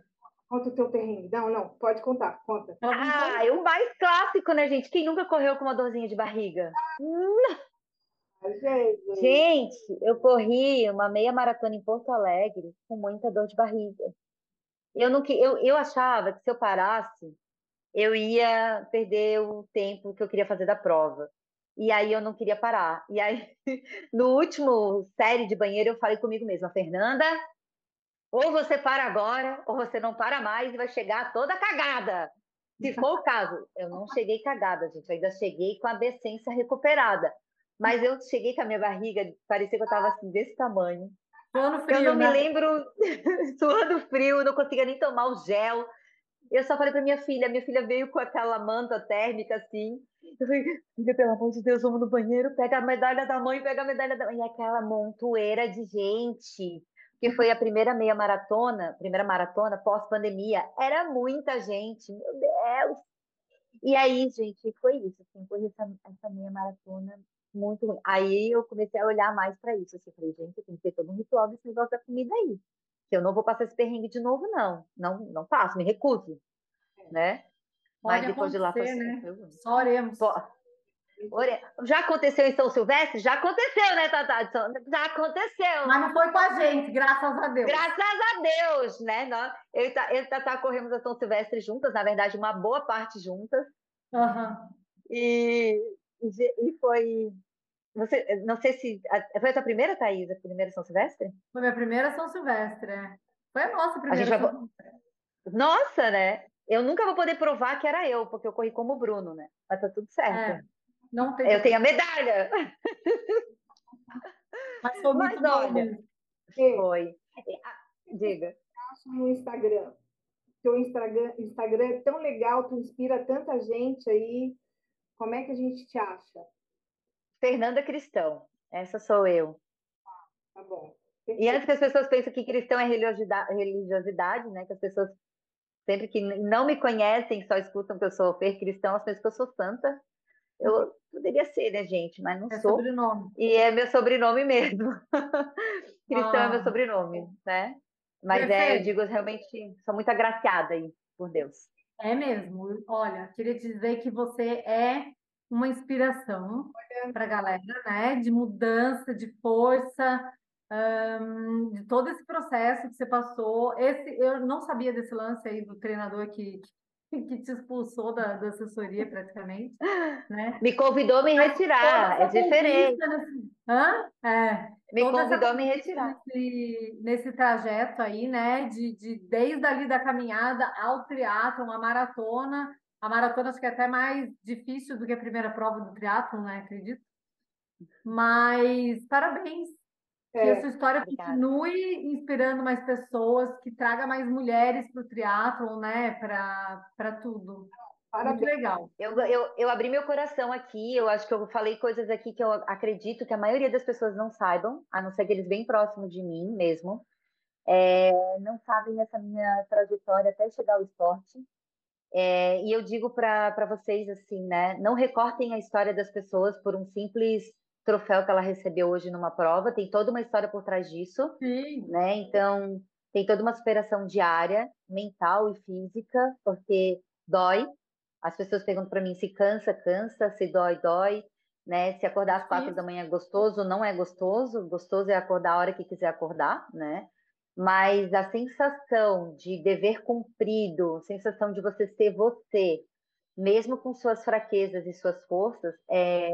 conta o teu perrengue. Não, não, pode contar, conta. Ah, é o mais clássico, né, gente? Quem nunca correu com uma dorzinha de barriga? Gente. gente, eu corri uma meia maratona em Porto Alegre com muita dor de barriga. Eu, não, eu, eu achava que se eu parasse, eu ia perder o tempo que eu queria fazer da prova. E aí eu não queria parar. E aí, no último série de banheiro, eu falei comigo mesma, Fernanda, ou você para agora, ou você não para mais e vai chegar toda cagada. Se for o caso, eu não cheguei cagada, gente, eu ainda cheguei com a decência recuperada. Mas eu cheguei com a minha barriga, parecia que eu estava assim, desse tamanho. Suando frio, eu não né? me lembro, suando frio, não conseguia nem tomar o gel. Eu só falei para minha filha, minha filha veio com aquela manta térmica assim. Eu falei, filha, pelo amor de Deus, vamos no banheiro, pega a medalha da mãe, pega a medalha da mãe. E aquela montoeira de gente, que foi a primeira meia maratona, primeira maratona pós-pandemia, era muita gente, meu Deus. E aí, gente, foi isso, assim, foi essa, essa meia maratona muito ruim. Aí eu comecei a olhar mais para isso, assim, falei, gente, tem que ter todo um ritual desse negócio da comida aí que eu não vou passar esse perrengue de novo, não. Não, não faço, me recuso, é. né? Pode Mas depois de lá foi né? Só oremos. Já aconteceu em São Silvestre? Já aconteceu, né, Tata? Já aconteceu. Mas não foi com a gente, graças a Deus. Graças a Deus, né? Nós, eu e Tata corremos a São Silvestre juntas, na verdade, uma boa parte juntas. Uhum. E, e foi você, não sei se. Foi a tua primeira, Thaís? A primeira São Silvestre? Foi minha primeira São Silvestre, é. Foi a nossa primeira. A vai... Nossa, né? Eu nunca vou poder provar que era eu, porque eu corri como o Bruno, né? Mas tá tudo certo. É, não tem... Eu tenho a medalha. Mas foi muito Mas, olha, foi. Diga. No Instagram. Teu Instagram, Instagram é tão legal, tu inspira tanta gente aí. Como é que a gente te acha? Fernanda Cristão. Essa sou eu. Tá bom. E antes que as pessoas pensem que cristão é religiosidade, religiosidade, né? Que as pessoas sempre que não me conhecem, só escutam que eu sou fer cristão, as pensam que eu sou santa. Eu poderia ser, né, gente? Mas não é sou. Sobrenome. E é meu sobrenome mesmo. cristão ah. é meu ah. sobrenome, né? Mas Perfeito. é, eu digo realmente, sou muito agraciada aí por Deus. É mesmo. Olha, queria te dizer que você é uma inspiração para a galera, né? De mudança, de força, um, de todo esse processo que você passou. Esse, eu não sabia desse lance aí do treinador que, que te expulsou da, da assessoria praticamente, né? Me convidou a me retirar, é diferente. Nesse, hã? É, me convidou a me retirar. Nesse, nesse trajeto aí, né? De, de, desde ali da caminhada ao triatlo, uma maratona, A maratona acho que é até mais difícil do que a primeira prova do triatlo, né? Acredito. Mas parabéns. É, que essa história obrigada. continue inspirando mais pessoas, que traga mais mulheres para o triatlon, né? Para tudo. Parabéns. Muito legal. Eu, eu, eu abri meu coração aqui, eu acho que eu falei coisas aqui que eu acredito que a maioria das pessoas não saibam, a não ser aqueles bem próximos de mim mesmo. É, não sabem essa minha trajetória até chegar ao esporte. É, e eu digo para vocês assim, né? Não recortem a história das pessoas por um simples troféu que ela recebeu hoje numa prova. Tem toda uma história por trás disso, Sim. né? Então tem toda uma superação diária, mental e física, porque dói. As pessoas perguntam para mim se cansa, cansa, se dói, dói, né? Se acordar às quatro da manhã é gostoso, não é gostoso. Gostoso é acordar a hora que quiser acordar, né? mas a sensação de dever cumprido, a sensação de você ser você, mesmo com suas fraquezas e suas forças, é,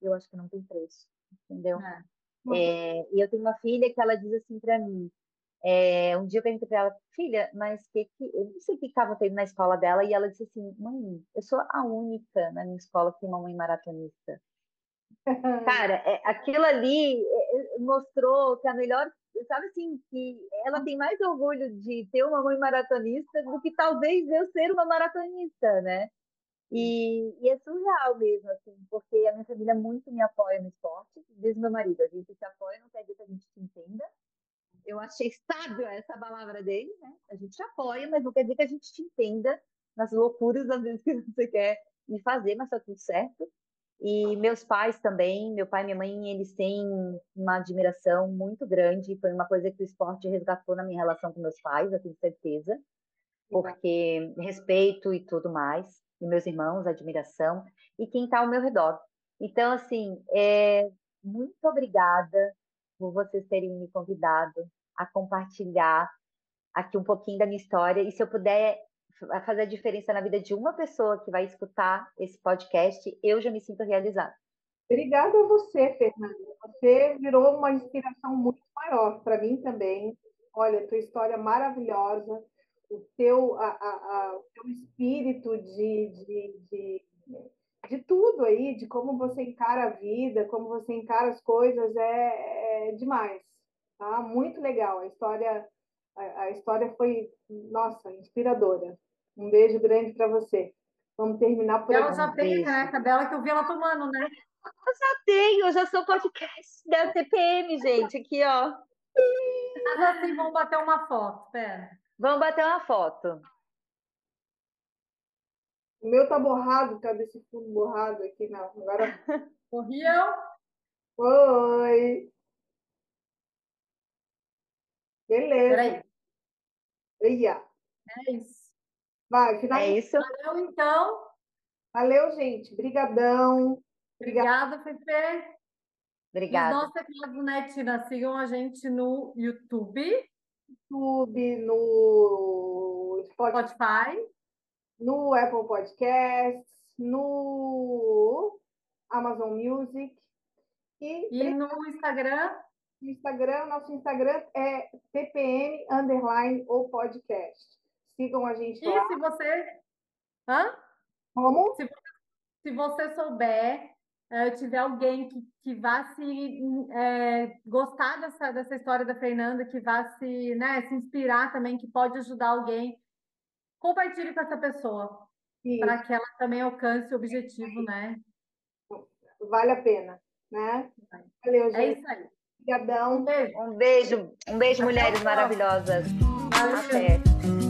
eu acho que não tem preço, entendeu? É. É, e eu tenho uma filha que ela diz assim para mim, é, um dia eu perguntei para ela, filha, mas que, que eu não sei o que estava tendo na escola dela, e ela disse assim, mãe, eu sou a única na minha escola que tem uma mãe maratonista. Cara, é, aquilo ali é, é, mostrou que a melhor sabe assim, que ela tem mais orgulho de ter uma mãe maratonista do que talvez eu ser uma maratonista, né? E, e, é surreal mesmo, assim, porque a minha família muito me apoia no esporte, diz meu marido, a gente se apoia, não quer dizer que a gente se entenda. Eu achei sábio essa palavra dele, né? A gente te apoia, mas não quer dizer que a gente te entenda nas loucuras, às vezes, que você quer me fazer, mas tá tudo certo. E meus pais também, meu pai e minha mãe, eles têm uma admiração muito grande. Foi uma coisa que o esporte resgatou na minha relação com meus pais, eu tenho certeza. Porque respeito e tudo mais. E meus irmãos, admiração. E quem está ao meu redor. Então, assim, é, muito obrigada por vocês terem me convidado a compartilhar aqui um pouquinho da minha história. E se eu puder fazer a diferença na vida de uma pessoa que vai escutar esse podcast, eu já me sinto realizada. Obrigada a você, Fernanda. Você virou uma inspiração muito maior para mim também. Olha, tua história maravilhosa, o teu, a, a, a, o teu espírito de, de, de, de, tudo aí, de como você encara a vida, como você encara as coisas, é, é demais. Tá? Muito legal. A história, a, a história foi, nossa, inspiradora. Um beijo grande para você. Vamos terminar por Ela já tem a caneca dela que eu vi ela tomando, né? Eu já tenho, eu já sou podcast da TPM, gente, aqui, ó. Mas assim, vamos bater uma foto, pera. Vamos bater uma foto. O meu tá borrado, cadê esse fundo borrado aqui? Não, agora. Corriam? Oi. Beleza. Peraí. Ia. É isso. Vai. É isso. Valeu, então. Valeu, gente. Brigadão. Obrigada, Fefe. Obrigada. Os nossos aqui né, Tina? Sigam a gente no YouTube. YouTube, no Spotify. No Apple Podcasts, no Amazon Music. E, e no Instagram? Instagram, nosso Instagram é TPM underline podcast. Sigam a gente lá. E se você. Hã? Como? Se, se você souber, uh, tiver alguém que, que vá se é, gostar dessa, dessa história da Fernanda, que vá se, né, se inspirar também, que pode ajudar alguém, compartilhe com essa pessoa. Para que ela também alcance o objetivo, né? Vale a pena, né? Valeu, é gente. É isso aí. Obrigadão. Um beijo. Um beijo, um beijo mulheres maravilhosas. Valeu. Até.